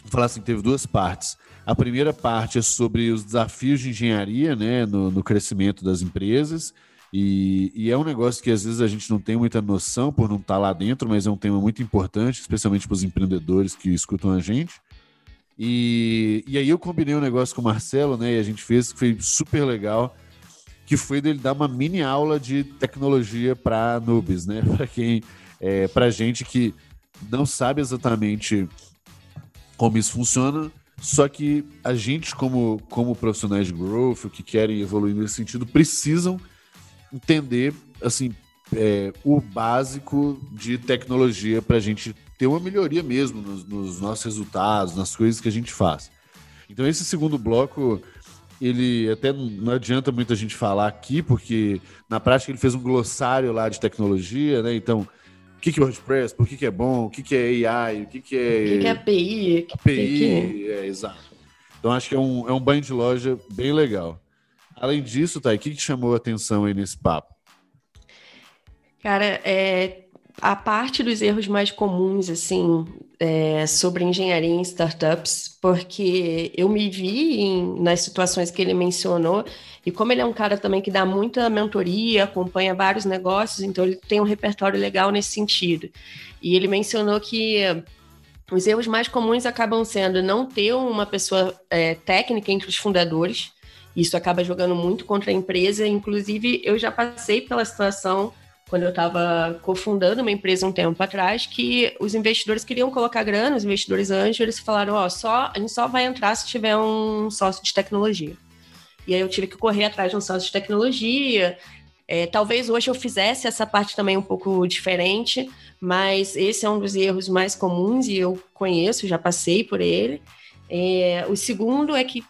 Speaker 2: Vou falar assim, teve duas partes. A primeira parte é sobre os desafios de engenharia, né, no, no crescimento das empresas. E, e, é um negócio que às vezes a gente não tem muita noção por não estar tá lá dentro, mas é um tema muito importante, especialmente para os empreendedores que escutam a gente. E, e aí eu combinei um negócio com o Marcelo, né? E a gente fez que foi super legal, que foi dele dar uma mini aula de tecnologia para noobs, né? Para quem, é, para gente que não sabe exatamente como isso funciona, só que a gente como como profissionais de growth que querem evoluir nesse sentido precisam entender assim é, o básico de tecnologia para a gente ter uma melhoria mesmo nos, nos, nossos resultados, nas coisas que a gente faz. Então esse segundo bloco ele até não adianta muita gente falar aqui, porque na prática ele fez um glossário lá de tecnologia, né? Então, o que, que é WordPress, por que, que é bom, o que, que é AI, o que, que é.
Speaker 3: O que, que é API?
Speaker 2: API, é, exato. Então acho que é um, é um banho de loja bem legal. Além disso, Thay, o que te chamou a atenção aí nesse papo?
Speaker 3: Cara, é, a parte dos erros mais comuns, assim, é, sobre engenharia em startups, porque eu me vi em, nas situações que ele mencionou, e como ele é um cara também que dá muita mentoria, acompanha vários negócios, então ele tem um repertório legal nesse sentido. E ele mencionou que os erros mais comuns acabam sendo não ter uma pessoa é, técnica entre os fundadores, isso acaba jogando muito contra a empresa. Inclusive, eu já passei pela situação quando eu estava cofundando uma empresa um tempo atrás, que os investidores queriam colocar grana, os investidores anjos, eles falaram, ó, só, a gente só vai entrar se tiver um sócio de tecnologia. E aí eu tive que correr atrás de um sócio de tecnologia. É, talvez hoje eu fizesse essa parte também um pouco diferente, mas esse é um dos erros mais comuns e eu conheço, já passei por ele. É, o segundo é que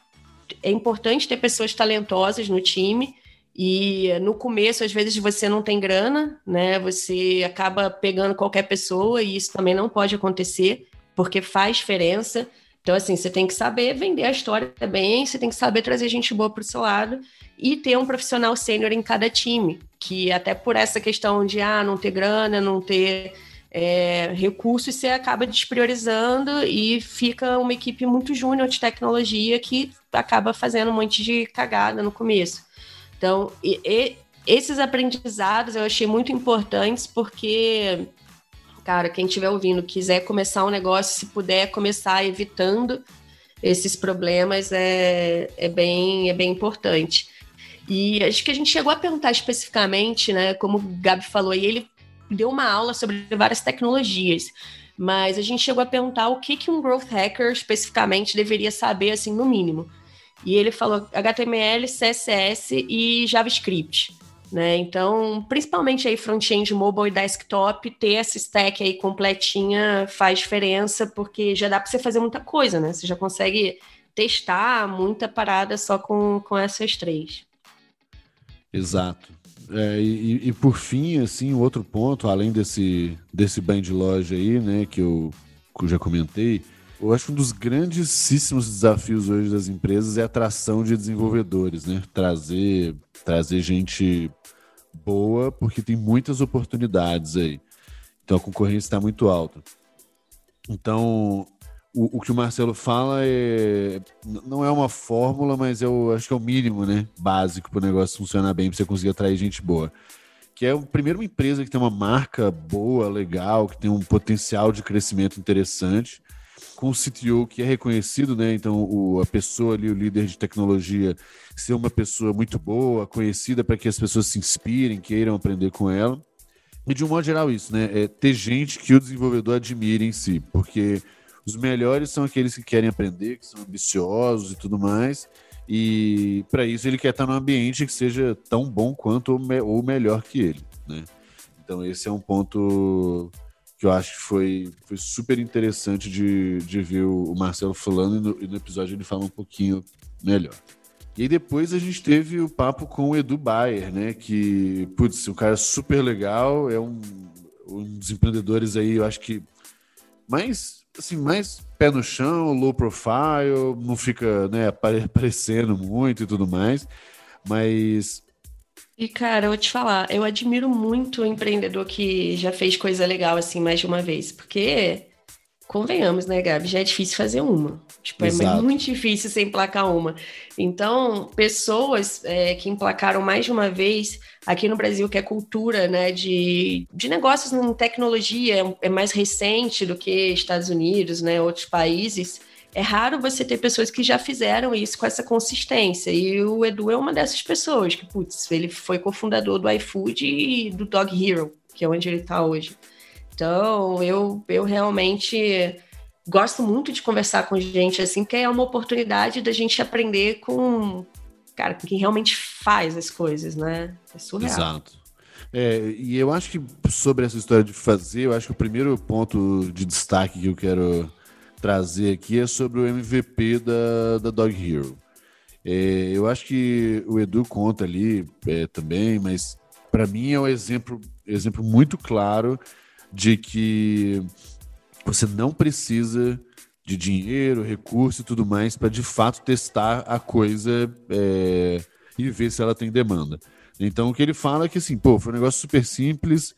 Speaker 3: é importante ter pessoas talentosas no time. E no começo, às vezes, você não tem grana, né? Você acaba pegando qualquer pessoa e isso também não pode acontecer, porque faz diferença. Então, assim, você tem que saber vender a história bem, você tem que saber trazer gente boa para o seu lado e ter um profissional sênior em cada time, que até por essa questão de ah, não ter grana, não ter é, recursos, você acaba despriorizando e fica uma equipe muito júnior de tecnologia que acaba fazendo um monte de cagada no começo. Então, e, e, esses aprendizados eu achei muito importantes porque, cara, quem estiver ouvindo, quiser começar um negócio, se puder começar evitando esses problemas, é, é, bem, é bem importante. E acho que a gente chegou a perguntar especificamente, né, como o Gabi falou, e ele deu uma aula sobre várias tecnologias, mas a gente chegou a perguntar o que, que um growth hacker especificamente deveria saber, assim, no mínimo. E ele falou HTML, CSS e JavaScript. Né? Então, principalmente aí front-end mobile e desktop, ter essa stack aí completinha faz diferença, porque já dá para você fazer muita coisa, né? Você já consegue testar muita parada só com, com essas três.
Speaker 2: Exato. É, e, e, por fim, assim, outro ponto, além desse, desse band de loja aí, né, que eu, que eu já comentei, eu acho que um dos grandíssimos desafios hoje das empresas é a atração de desenvolvedores, né? Trazer, trazer gente boa, porque tem muitas oportunidades aí. Então a concorrência está muito alta. Então, o, o, que o Marcelo fala é não é uma fórmula, mas eu acho que é o mínimo, né? Básico para o negócio funcionar bem, para você conseguir atrair gente boa. Que é primeiro uma empresa que tem uma marca boa, legal, que tem um potencial de crescimento interessante, com o CTO que é reconhecido, né? Então, o, a pessoa ali, o líder de tecnologia, ser uma pessoa muito boa, conhecida para que as pessoas se inspirem, queiram aprender com ela. E de um modo geral, isso, né? É ter gente que o desenvolvedor admire em si, porque os melhores são aqueles que querem aprender, que são ambiciosos e tudo mais. E para isso ele quer estar num ambiente que seja tão bom quanto ou, me ou melhor que ele, né? Então esse é um ponto que eu acho que foi, foi super interessante de, de ver o Marcelo falando e no, e no episódio ele fala um pouquinho melhor. E aí depois a gente teve o papo com o Edu Bayer, né? Que, putz, um cara super legal, é um, um dos empreendedores aí, eu acho que mais, assim, mais pé no chão, low profile, não fica, né, aparecendo muito e tudo mais, mas...
Speaker 3: E, cara, eu vou te falar, eu admiro muito o empreendedor que já fez coisa legal, assim, mais de uma vez, porque convenhamos, né, Gabi? Já é difícil fazer uma. Tipo, é Exato. é muito difícil você emplacar uma. Então, pessoas é, que emplacaram mais de uma vez, aqui no Brasil, que é cultura né, de, de negócios em tecnologia, é, é mais recente do que Estados Unidos, né, outros países. É raro você ter pessoas que já fizeram isso com essa consistência. E o Edu é uma dessas pessoas, que, putz, ele foi cofundador do iFood e do Dog Hero, que é onde ele está hoje. Então, eu, eu realmente gosto muito de conversar com gente assim, porque é uma oportunidade da gente aprender com, cara, com quem realmente faz as coisas, né? É surreal.
Speaker 2: Exato. É, e eu acho que sobre essa história de fazer, eu acho que o primeiro ponto de destaque que eu quero trazer aqui é sobre o MVP da, da Dog Hero. É, eu acho que o Edu conta ali é, também, mas para mim é um exemplo, exemplo muito claro de que você não precisa de dinheiro, recurso e tudo mais para de fato testar a coisa é, e ver se ela tem demanda. Então o que ele fala é que assim, pô, foi um negócio super simples,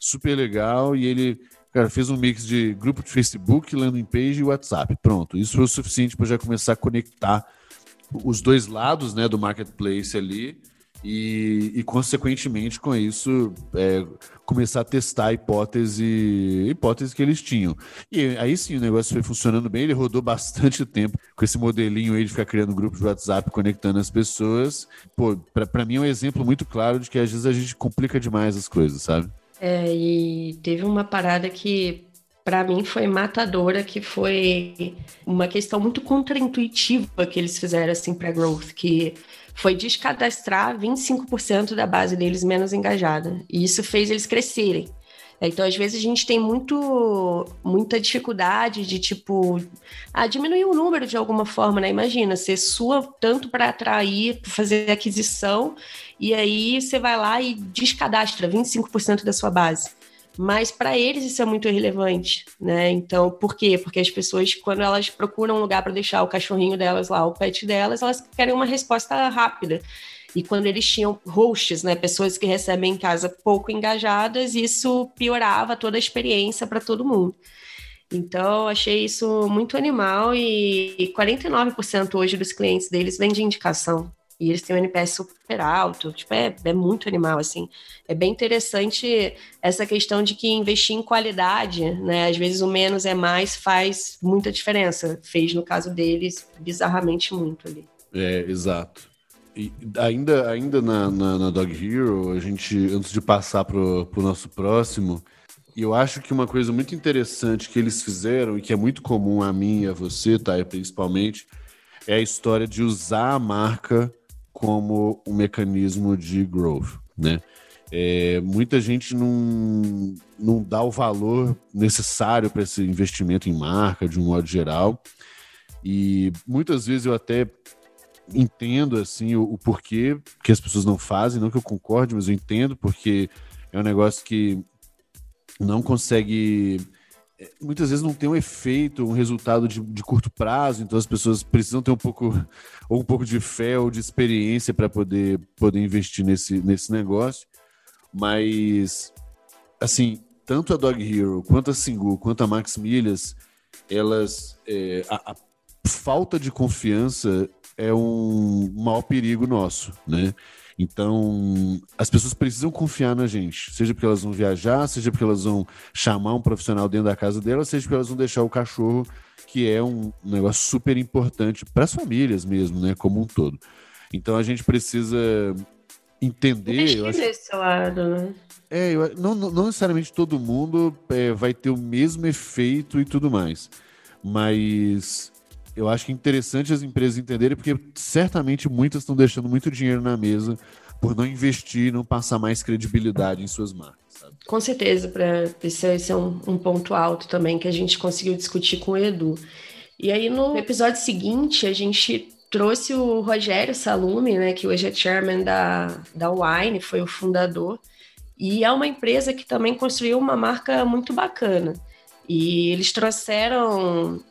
Speaker 2: super legal e ele cara, fez um mix de grupo de Facebook, landing page e WhatsApp. Pronto, isso foi o suficiente para já começar a conectar os dois lados né, do marketplace ali e, e consequentemente, com isso, é, começar a testar a hipótese, hipótese que eles tinham. E aí sim, o negócio foi funcionando bem, ele rodou bastante tempo com esse modelinho aí de ficar criando grupos de WhatsApp, conectando as pessoas. Pô, para mim é um exemplo muito claro de que às vezes a gente complica demais as coisas, sabe?
Speaker 3: É, e teve uma parada que para mim foi matadora, que foi uma questão muito contraintuitiva que eles fizeram assim para growth, que foi descadastrar 25% da base deles menos engajada. E isso fez eles crescerem. Então, às vezes, a gente tem muito, muita dificuldade de, tipo, ah, diminuir o número de alguma forma, né? Imagina, você sua tanto para atrair, para fazer aquisição, e aí você vai lá e descadastra 25% da sua base. Mas para eles isso é muito irrelevante, né? Então, por quê? Porque as pessoas, quando elas procuram um lugar para deixar o cachorrinho delas lá, o pet delas, elas querem uma resposta rápida. E quando eles tinham hosts, né, pessoas que recebem em casa pouco engajadas, isso piorava toda a experiência para todo mundo. Então, achei isso muito animal e 49% hoje dos clientes deles vêm de indicação. E eles têm um NPS super alto, tipo, é, é muito animal, assim. É bem interessante essa questão de que investir em qualidade, né? Às vezes o menos é mais faz muita diferença. Fez, no caso deles, bizarramente muito ali.
Speaker 2: É, exato. E ainda, ainda na, na, na, Dog Hero, a gente, antes de passar pro, pro nosso próximo, eu acho que uma coisa muito interessante que eles fizeram, e que é muito comum a mim e a você, tá? principalmente, é a história de usar a marca como um mecanismo de growth, né? É, muita gente não, não dá o valor necessário para esse investimento em marca, de um modo geral. E muitas vezes eu até entendo assim o, o, porquê que as pessoas não fazem, não que eu concorde, mas eu entendo porque é um negócio que não consegue muitas vezes não tem um efeito, um resultado de, de, curto prazo, então as pessoas precisam ter um pouco ou um pouco de fé ou de experiência para poder, poder investir nesse, nesse negócio. Mas assim, tanto a Dog Hero, quanto a Singu, quanto a Max Milhas, elas é, a, a, falta de confiança é um maior perigo nosso, né? Então, as pessoas precisam confiar na gente, seja porque elas vão viajar, seja porque elas vão chamar um profissional dentro da casa delas, seja porque elas vão deixar o cachorro, que é um negócio super importante para as famílias mesmo, né, como um todo. Então, a gente precisa entender.
Speaker 3: Eu acho... desse lado, né?
Speaker 2: É, eu, não, não, necessariamente todo mundo é, vai ter o mesmo efeito e tudo mais. Mas eu acho que é interessante as empresas entenderem, porque certamente muitas estão deixando muito dinheiro na mesa por não investir, não passar mais credibilidade em suas marcas. Sabe?
Speaker 3: Com certeza, para esse, esse é um, um, ponto alto também que a gente conseguiu discutir com o Edu. E aí no episódio seguinte a gente trouxe o Rogério Salume, né, que hoje é chairman da, da Wine, foi o fundador, e é uma empresa que também construiu uma marca muito bacana. E eles trouxeram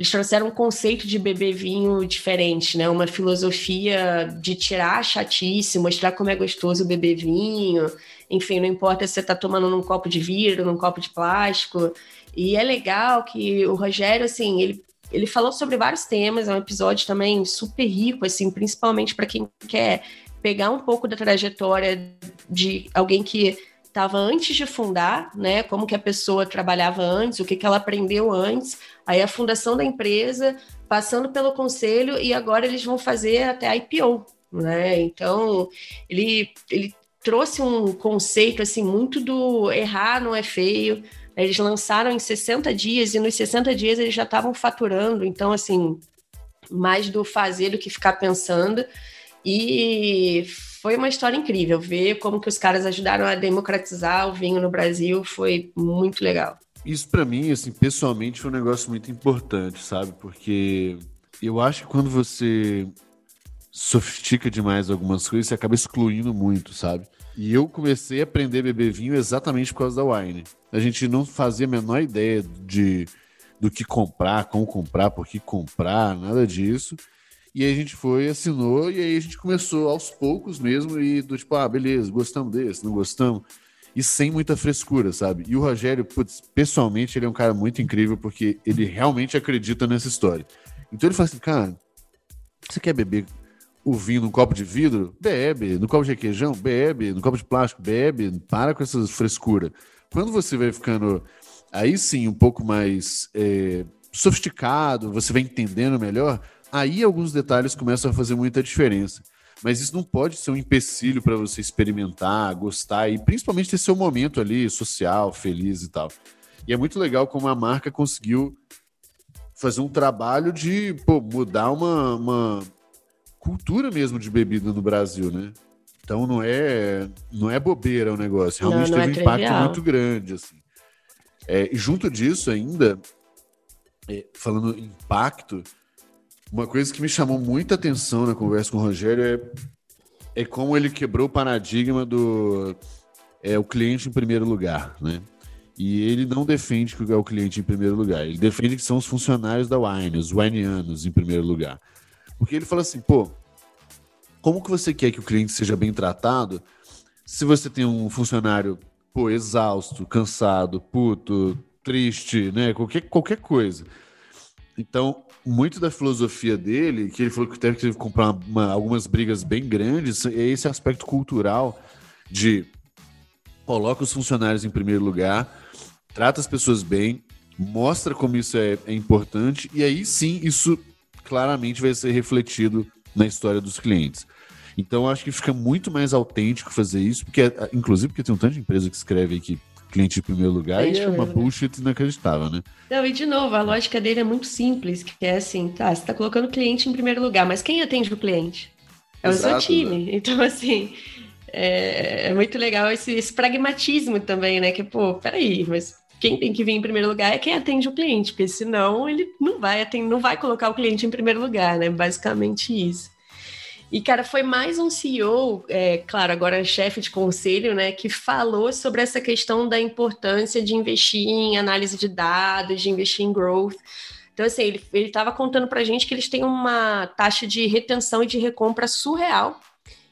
Speaker 3: eles trouxeram um conceito de beber vinho diferente, né? Uma filosofia de tirar a chatice, mostrar como é gostoso beber vinho. Enfim, não importa se você está tomando num copo de vidro, num copo de plástico. E é legal que o Rogério, assim, ele, ele falou sobre vários temas, é um episódio também super rico, assim, principalmente para quem quer pegar um pouco da trajetória de alguém que estava antes de fundar, né? Como que a pessoa trabalhava antes, o que, que ela aprendeu antes, aí a fundação da empresa, passando pelo conselho e agora eles vão fazer até a IPO, né? Então ele, ele trouxe um conceito assim muito do errar não é feio. Eles lançaram em 60 dias e nos 60 dias eles já estavam faturando, então assim mais do fazer do que ficar pensando. E foi uma história incrível. Ver como que os caras ajudaram a democratizar o vinho no Brasil foi muito legal.
Speaker 2: Isso para mim, assim, pessoalmente foi um negócio muito importante, sabe? Porque eu acho que quando você sofistica demais algumas coisas, você acaba excluindo muito, sabe? E eu comecei a aprender a beber vinho exatamente por causa da wine. A gente não fazia a menor ideia de do que comprar, como comprar, por que comprar, nada disso. E aí a gente foi, assinou, e aí a gente começou aos poucos mesmo, e do tipo, ah, beleza, gostamos desse, não gostamos. E sem muita frescura, sabe? E o Rogério, putz, pessoalmente, ele é um cara muito incrível, porque ele realmente acredita nessa história. Então ele fala assim, cara, você quer beber o vinho num copo de vidro? Bebe. No copo de requeijão? Bebe. No copo de plástico? Bebe. Para com essa frescura. Quando você vai ficando, aí sim, um pouco mais é, sofisticado, você vai entendendo melhor, Aí alguns detalhes começam a fazer muita diferença. Mas isso não pode ser um empecilho para você experimentar, gostar e principalmente ter seu momento ali social, feliz e tal. E é muito legal como a marca conseguiu fazer um trabalho de pô, mudar uma, uma cultura mesmo de bebida no Brasil, né? Então não é não é bobeira o negócio, realmente
Speaker 3: não, não
Speaker 2: teve é um impacto muito grande assim. É, e junto disso ainda, é, falando impacto, uma coisa que me chamou muita atenção na conversa com o Rogério é, é como ele quebrou o paradigma do é, o cliente em primeiro lugar, né? E ele não defende que é o cliente em primeiro lugar. Ele defende que são os funcionários da Wine, os wineanos em primeiro lugar. Porque ele fala assim, pô, como que você quer que o cliente seja bem tratado se você tem um funcionário, pô, exausto, cansado, puto, triste, né? Qualquer, qualquer coisa. Então, muito da filosofia dele, que ele falou que teve que comprar uma, algumas brigas bem grandes, é esse aspecto cultural de coloca os funcionários em primeiro lugar, trata as pessoas bem, mostra como isso é, é importante, e aí sim isso claramente vai ser refletido na história dos clientes. Então, acho que fica muito mais autêntico fazer isso, porque, inclusive, porque tem um tanto de empresa que escreve aqui cliente em primeiro lugar cliente e é uma bullshit inacreditável, né?
Speaker 3: Não, e de novo, a lógica dele é muito simples, que é assim, tá, você tá colocando o cliente em primeiro lugar, mas quem atende o cliente? É o Exato, seu time. Né? Então, assim, é, é, muito legal esse, esse pragmatismo também, né? Que, pô, peraí, mas quem tem que vir em primeiro lugar é quem atende o cliente, porque senão ele não vai, atender, não vai colocar o cliente em primeiro lugar, né? Basicamente isso. E, cara, foi mais um CEO, é, claro, agora chefe de conselho, né, que falou sobre essa questão da importância de investir em análise de dados, de investir em growth. Então, assim, ele estava contando para a gente que eles têm uma taxa de retenção e de recompra surreal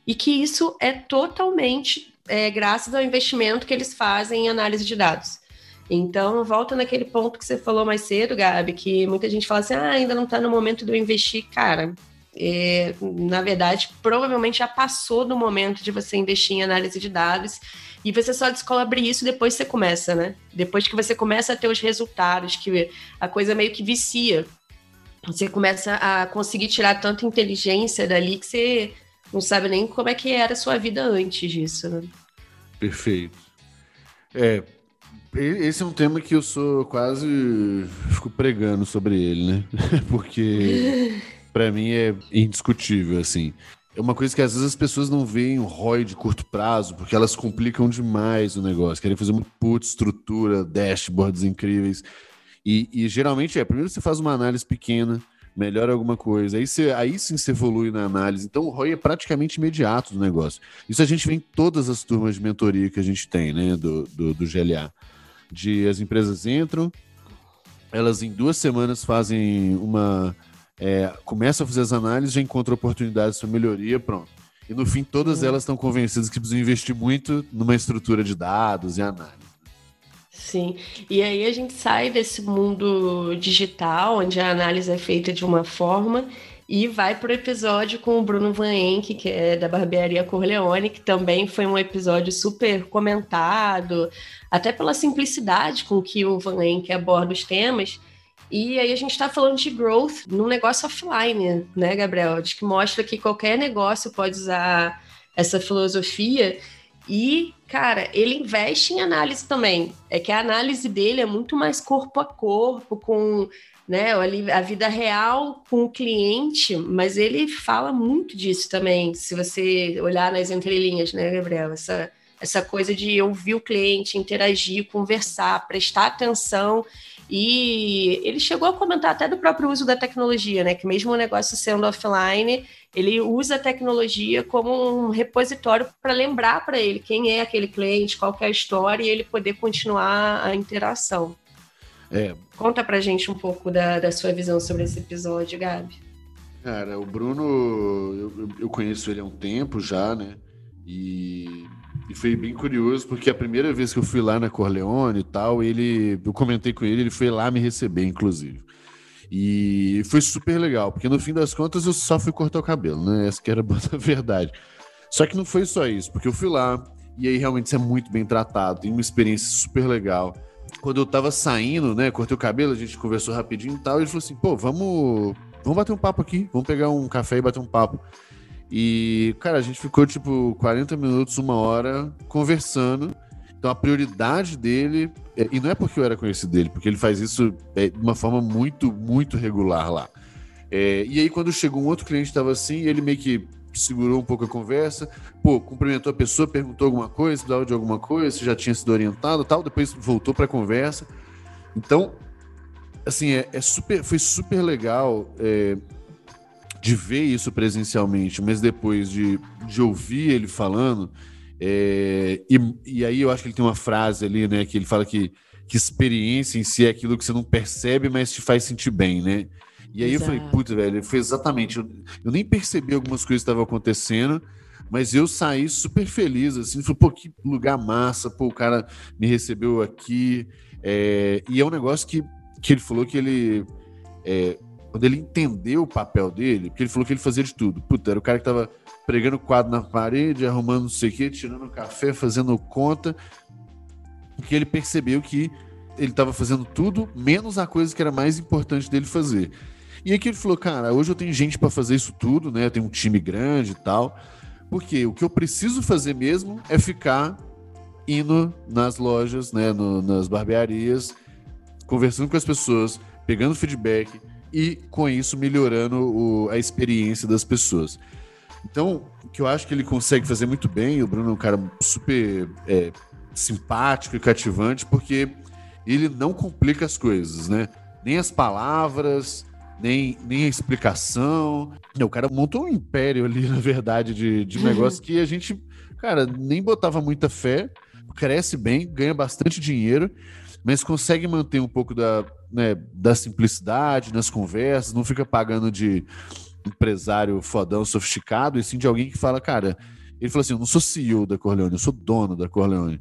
Speaker 3: e que isso é totalmente é, graças ao investimento que eles fazem em análise de dados. Então, volta naquele ponto que você falou mais cedo, Gabi, que muita gente fala assim, ah, ainda não está no momento de eu investir. Cara, é, na verdade, provavelmente já passou do momento de você investir em análise de dados e você só descobre isso depois que você começa, né? Depois que você começa a ter os resultados, que a coisa meio que vicia. Você começa a conseguir tirar tanta inteligência dali que você não sabe nem como é que era a sua vida antes disso, né?
Speaker 2: Perfeito. É, esse é um tema que eu sou quase. fico pregando sobre ele, né? Porque para mim é indiscutível, assim. É uma coisa que às vezes as pessoas não veem o ROI de curto prazo, porque elas complicam demais o negócio. Querem fazer puta estrutura, dashboards incríveis. E, e geralmente é, primeiro você faz uma análise pequena, melhora alguma coisa, aí, você, aí sim você evolui na análise. Então o ROI é praticamente imediato do negócio. Isso a gente vê em todas as turmas de mentoria que a gente tem, né, do, do, do GLA. De as empresas entram, elas em duas semanas fazem uma é, começa a fazer as análises, já encontra oportunidades para melhoria, pronto. E no fim, todas elas estão convencidas que precisam investir muito numa estrutura de dados e análise.
Speaker 3: Sim, e aí a gente sai desse mundo digital, onde a análise é feita de uma forma, e vai para o episódio com o Bruno Van Enck, que é da Barbearia Corleone, que também foi um episódio super comentado, até pela simplicidade com que o Van Enck aborda os temas. E aí a gente está falando de growth num negócio offline, né, Gabriel? Acho que mostra que qualquer negócio pode usar essa filosofia. E, cara, ele investe em análise também. É que a análise dele é muito mais corpo a corpo, com né, a vida real com o cliente, mas ele fala muito disso também, se você olhar nas entrelinhas, né, Gabriel? Essa, essa coisa de ouvir o cliente, interagir, conversar, prestar atenção e ele chegou a comentar até do próprio uso da tecnologia, né? Que mesmo o negócio sendo offline, ele usa a tecnologia como um repositório para lembrar para ele quem é aquele cliente, qual é a história e ele poder continuar a interação. É. Conta pra gente um pouco da, da sua visão sobre esse episódio, Gabi.
Speaker 2: Cara, o Bruno, eu, eu conheço ele há um tempo já, né? E e foi bem curioso, porque a primeira vez que eu fui lá na Corleone e tal, ele. Eu comentei com ele, ele foi lá me receber, inclusive. E foi super legal, porque no fim das contas eu só fui cortar o cabelo, né? Essa que era a verdade. Só que não foi só isso, porque eu fui lá e aí realmente você é muito bem tratado, tem uma experiência super legal. Quando eu tava saindo, né, cortei o cabelo, a gente conversou rapidinho e tal, ele falou assim: pô, vamos, vamos bater um papo aqui, vamos pegar um café e bater um papo. E, cara, a gente ficou tipo 40 minutos, uma hora conversando. Então a prioridade dele, é, e não é porque eu era conhecido dele, porque ele faz isso é, de uma forma muito, muito regular lá. É, e aí, quando chegou um outro cliente estava assim, ele meio que segurou um pouco a conversa, pô, cumprimentou a pessoa, perguntou alguma coisa, precisava de alguma coisa, se já tinha sido orientado tal, depois voltou para a conversa. Então, assim, é, é, super, foi super legal. É, de ver isso presencialmente, mas depois de, de ouvir ele falando, é, e, e aí eu acho que ele tem uma frase ali, né, que ele fala que, que experiência em si é aquilo que você não percebe, mas te faz sentir bem, né? E aí Exato. eu falei, putz, velho, foi exatamente. Eu, eu nem percebi algumas coisas que estavam acontecendo, mas eu saí super feliz, assim, falei, pô, que lugar massa, pô, o cara me recebeu aqui. É, e é um negócio que, que ele falou que ele. É, quando ele entendeu o papel dele, porque ele falou que ele fazia de tudo. Puta, era o cara que tava pregando quadro na parede, arrumando não sei o quê, tirando café, fazendo conta. Porque ele percebeu que ele estava fazendo tudo, menos a coisa que era mais importante dele fazer. E aqui ele falou, cara, hoje eu tenho gente para fazer isso tudo, né? Eu tenho um time grande e tal. Porque o que eu preciso fazer mesmo é ficar indo nas lojas, né, no, nas barbearias, conversando com as pessoas, pegando feedback e com isso melhorando o, a experiência das pessoas. Então, o que eu acho que ele consegue fazer muito bem, o Bruno é um cara super é, simpático e cativante, porque ele não complica as coisas, né? Nem as palavras, nem, nem a explicação. O cara montou um império ali, na verdade, de, de negócio que a gente, cara, nem botava muita fé, cresce bem, ganha bastante dinheiro, mas consegue manter um pouco da, né, da simplicidade nas conversas, não fica pagando de empresário fodão, sofisticado, e sim de alguém que fala, cara, ele falou assim: eu não sou CEO da Corleone, eu sou dono da Corleone.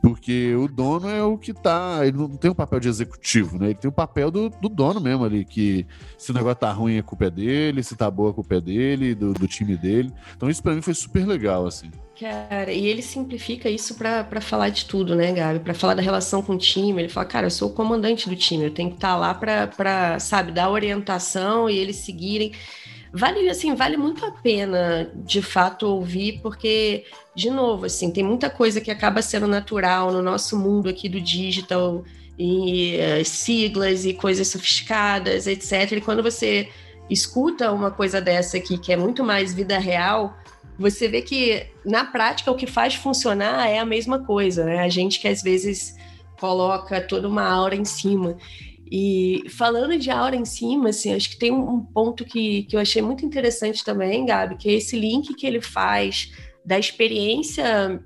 Speaker 2: Porque o dono é o que tá. Ele não tem o um papel de executivo, né? Ele tem o um papel do, do, dono mesmo ali, que se o negócio tá ruim, a culpa é dele, se tá boa, a culpa é dele, do, do time dele. Então isso para mim foi super legal, assim.
Speaker 3: Cara, e ele simplifica isso para falar de tudo, né, Gabi? Para falar da relação com o time. Ele fala, cara, eu sou o comandante do time, eu tenho que estar tá lá para, sabe, dar orientação e eles seguirem. Vale, assim, vale muito a pena, de fato, ouvir, porque, de novo, assim, tem muita coisa que acaba sendo natural no nosso mundo aqui do digital, e uh, siglas e coisas sofisticadas, etc. E quando você escuta uma coisa dessa aqui, que é muito mais vida real, você vê que, na prática, o que faz funcionar é a mesma coisa, né? A gente que às vezes coloca toda uma aura em cima. E falando de aura em cima, assim, acho que tem um ponto que, que eu achei muito interessante também, Gabi, que é esse link que ele faz da experiência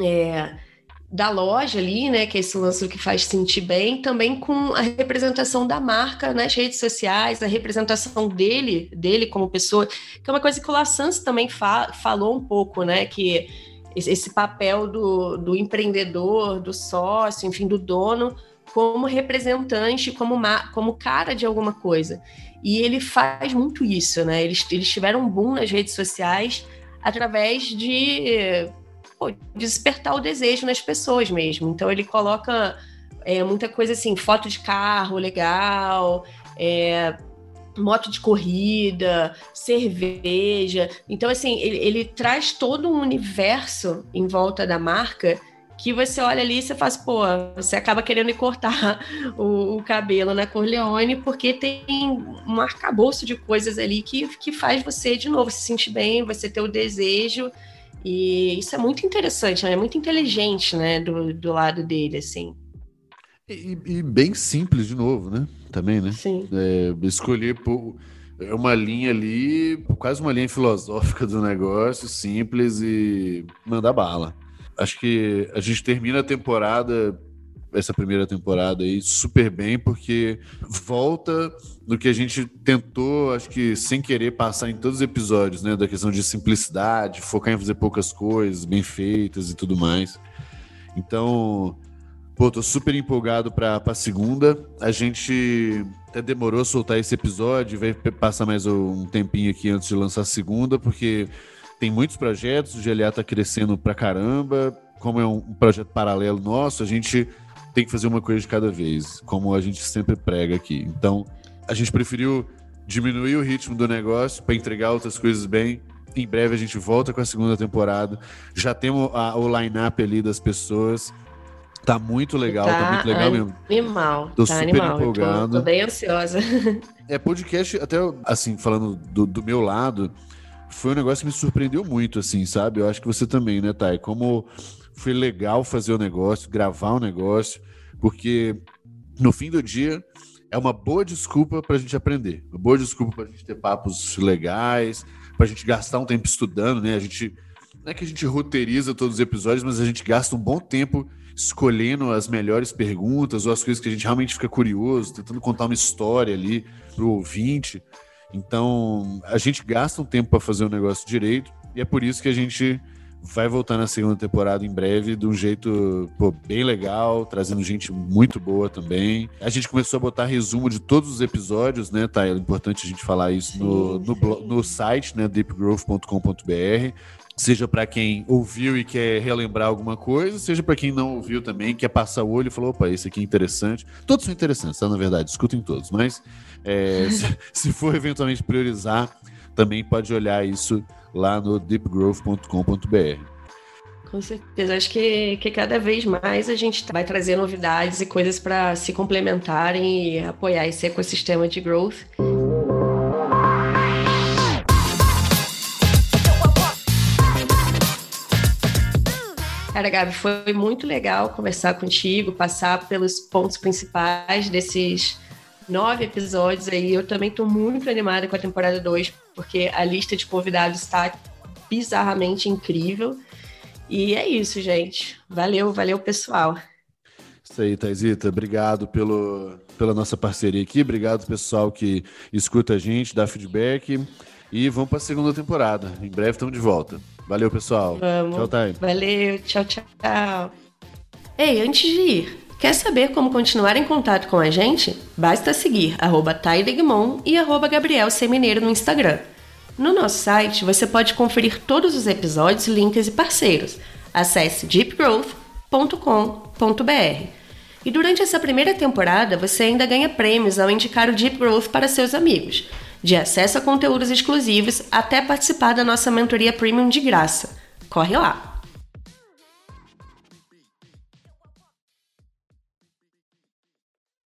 Speaker 3: é, da loja ali, né, que é esse lance que faz sentir bem, também com a representação da marca nas redes sociais, a representação dele, dele como pessoa, que é uma coisa que o Lassance também fa falou um pouco, né, que esse papel do, do empreendedor, do sócio, enfim, do dono, como representante, como, como cara de alguma coisa. E ele faz muito isso, né? Eles, eles tiveram um boom nas redes sociais através de pô, despertar o desejo nas pessoas mesmo. Então ele coloca é, muita coisa assim, foto de carro legal, é, moto de corrida, cerveja. Então, assim, ele, ele traz todo um universo em volta da marca que você olha ali e você faz, pô, você acaba querendo cortar o, o, cabelo na Corleone, porque tem um arcabouço de coisas ali que, que faz você, de novo, se sentir bem, você ter o desejo. E isso é muito interessante, né? é muito inteligente, né, do, do lado dele, assim.
Speaker 2: E, e bem simples, de novo, né? Também, né?
Speaker 3: Sim.
Speaker 2: É, escolher por é uma linha ali, quase uma linha filosófica do negócio, simples e mandar bala acho que a gente termina a temporada, essa primeira temporada aí, super bem, porque volta no que a gente tentou, acho que sem querer, passar em todos os episódios, né? Da questão de simplicidade, focar em fazer poucas coisas, bem feitas e tudo mais. Então, pô, tô super empolgado para a segunda. A gente até demorou a soltar esse episódio, vai passar mais um tempinho aqui antes de lançar a segunda, porque tem muitos projetos, o GLA está crescendo pra caramba. Como é um projeto paralelo nosso, a gente tem que fazer uma coisa de cada vez, como a gente sempre prega aqui. Então, a gente preferiu diminuir o ritmo do negócio para entregar outras coisas bem. Em breve a gente volta com a segunda temporada. Já temos a, o line-up ali das pessoas. Tá muito legal, tá, tá muito legal mesmo.
Speaker 3: Animal.
Speaker 2: Tô
Speaker 3: tá
Speaker 2: super
Speaker 3: animal.
Speaker 2: empolgado.
Speaker 3: Tô, tô, bem ansiosa.
Speaker 2: É podcast, até assim, falando do, do meu lado, foi um negócio que me surpreendeu muito, assim, sabe? Eu acho que você também, né, Thay? Como foi legal fazer o negócio, gravar o negócio, porque no fim do dia é uma boa desculpa para a gente aprender, uma boa desculpa para a gente ter papos legais, para a gente gastar um tempo estudando, né? A gente não é que a gente roteiriza todos os episódios, mas a gente gasta um bom tempo escolhendo as melhores perguntas ou as coisas que a gente realmente fica curioso, tentando contar uma história ali pro ouvinte. Então, a gente gasta um tempo para fazer o negócio direito e é por isso que a gente vai voltar na segunda temporada em breve de um jeito pô, bem legal, trazendo gente muito boa também. A gente começou a botar resumo de todos os episódios, né, tá? É importante a gente falar isso no, no, no, site, né, deepgrowth.com.br. Seja para quem ouviu e quer relembrar alguma coisa, seja para quem não ouviu também, quer passar o olho e falou: opa, esse aqui é interessante. Todos são interessantes, tá? Na verdade, escutem todos. Mas é, se, se for eventualmente priorizar, também pode olhar isso lá no deepgrowth.com.br.
Speaker 3: Com certeza. Acho que, que cada vez mais a gente vai trazer novidades e coisas para se complementarem e apoiar esse ecossistema de growth. Cara, Gabi, foi muito legal conversar contigo, passar pelos pontos principais desses nove episódios aí. Eu também estou muito animada com a temporada 2, porque a lista de convidados está bizarramente incrível. E é isso, gente. Valeu, valeu, pessoal.
Speaker 2: Isso aí, Taisita. Obrigado pelo, pela nossa parceria aqui. Obrigado, pessoal que escuta a gente, dá feedback. E vamos para a segunda temporada. Em breve estamos de volta. Valeu, pessoal.
Speaker 3: Vamos. Tchau, Thay. Valeu, tchau, tchau. Ei, antes de ir, quer saber como continuar em contato com a gente? Basta seguir arroba e arroba Gabriel Semineiro no Instagram. No nosso site, você pode conferir todos os episódios, links e parceiros. Acesse deepgrowth.com.br. E durante essa primeira temporada, você ainda ganha prêmios ao indicar o Deep Growth para seus amigos de acesso a conteúdos exclusivos até participar da nossa mentoria premium de graça. Corre lá!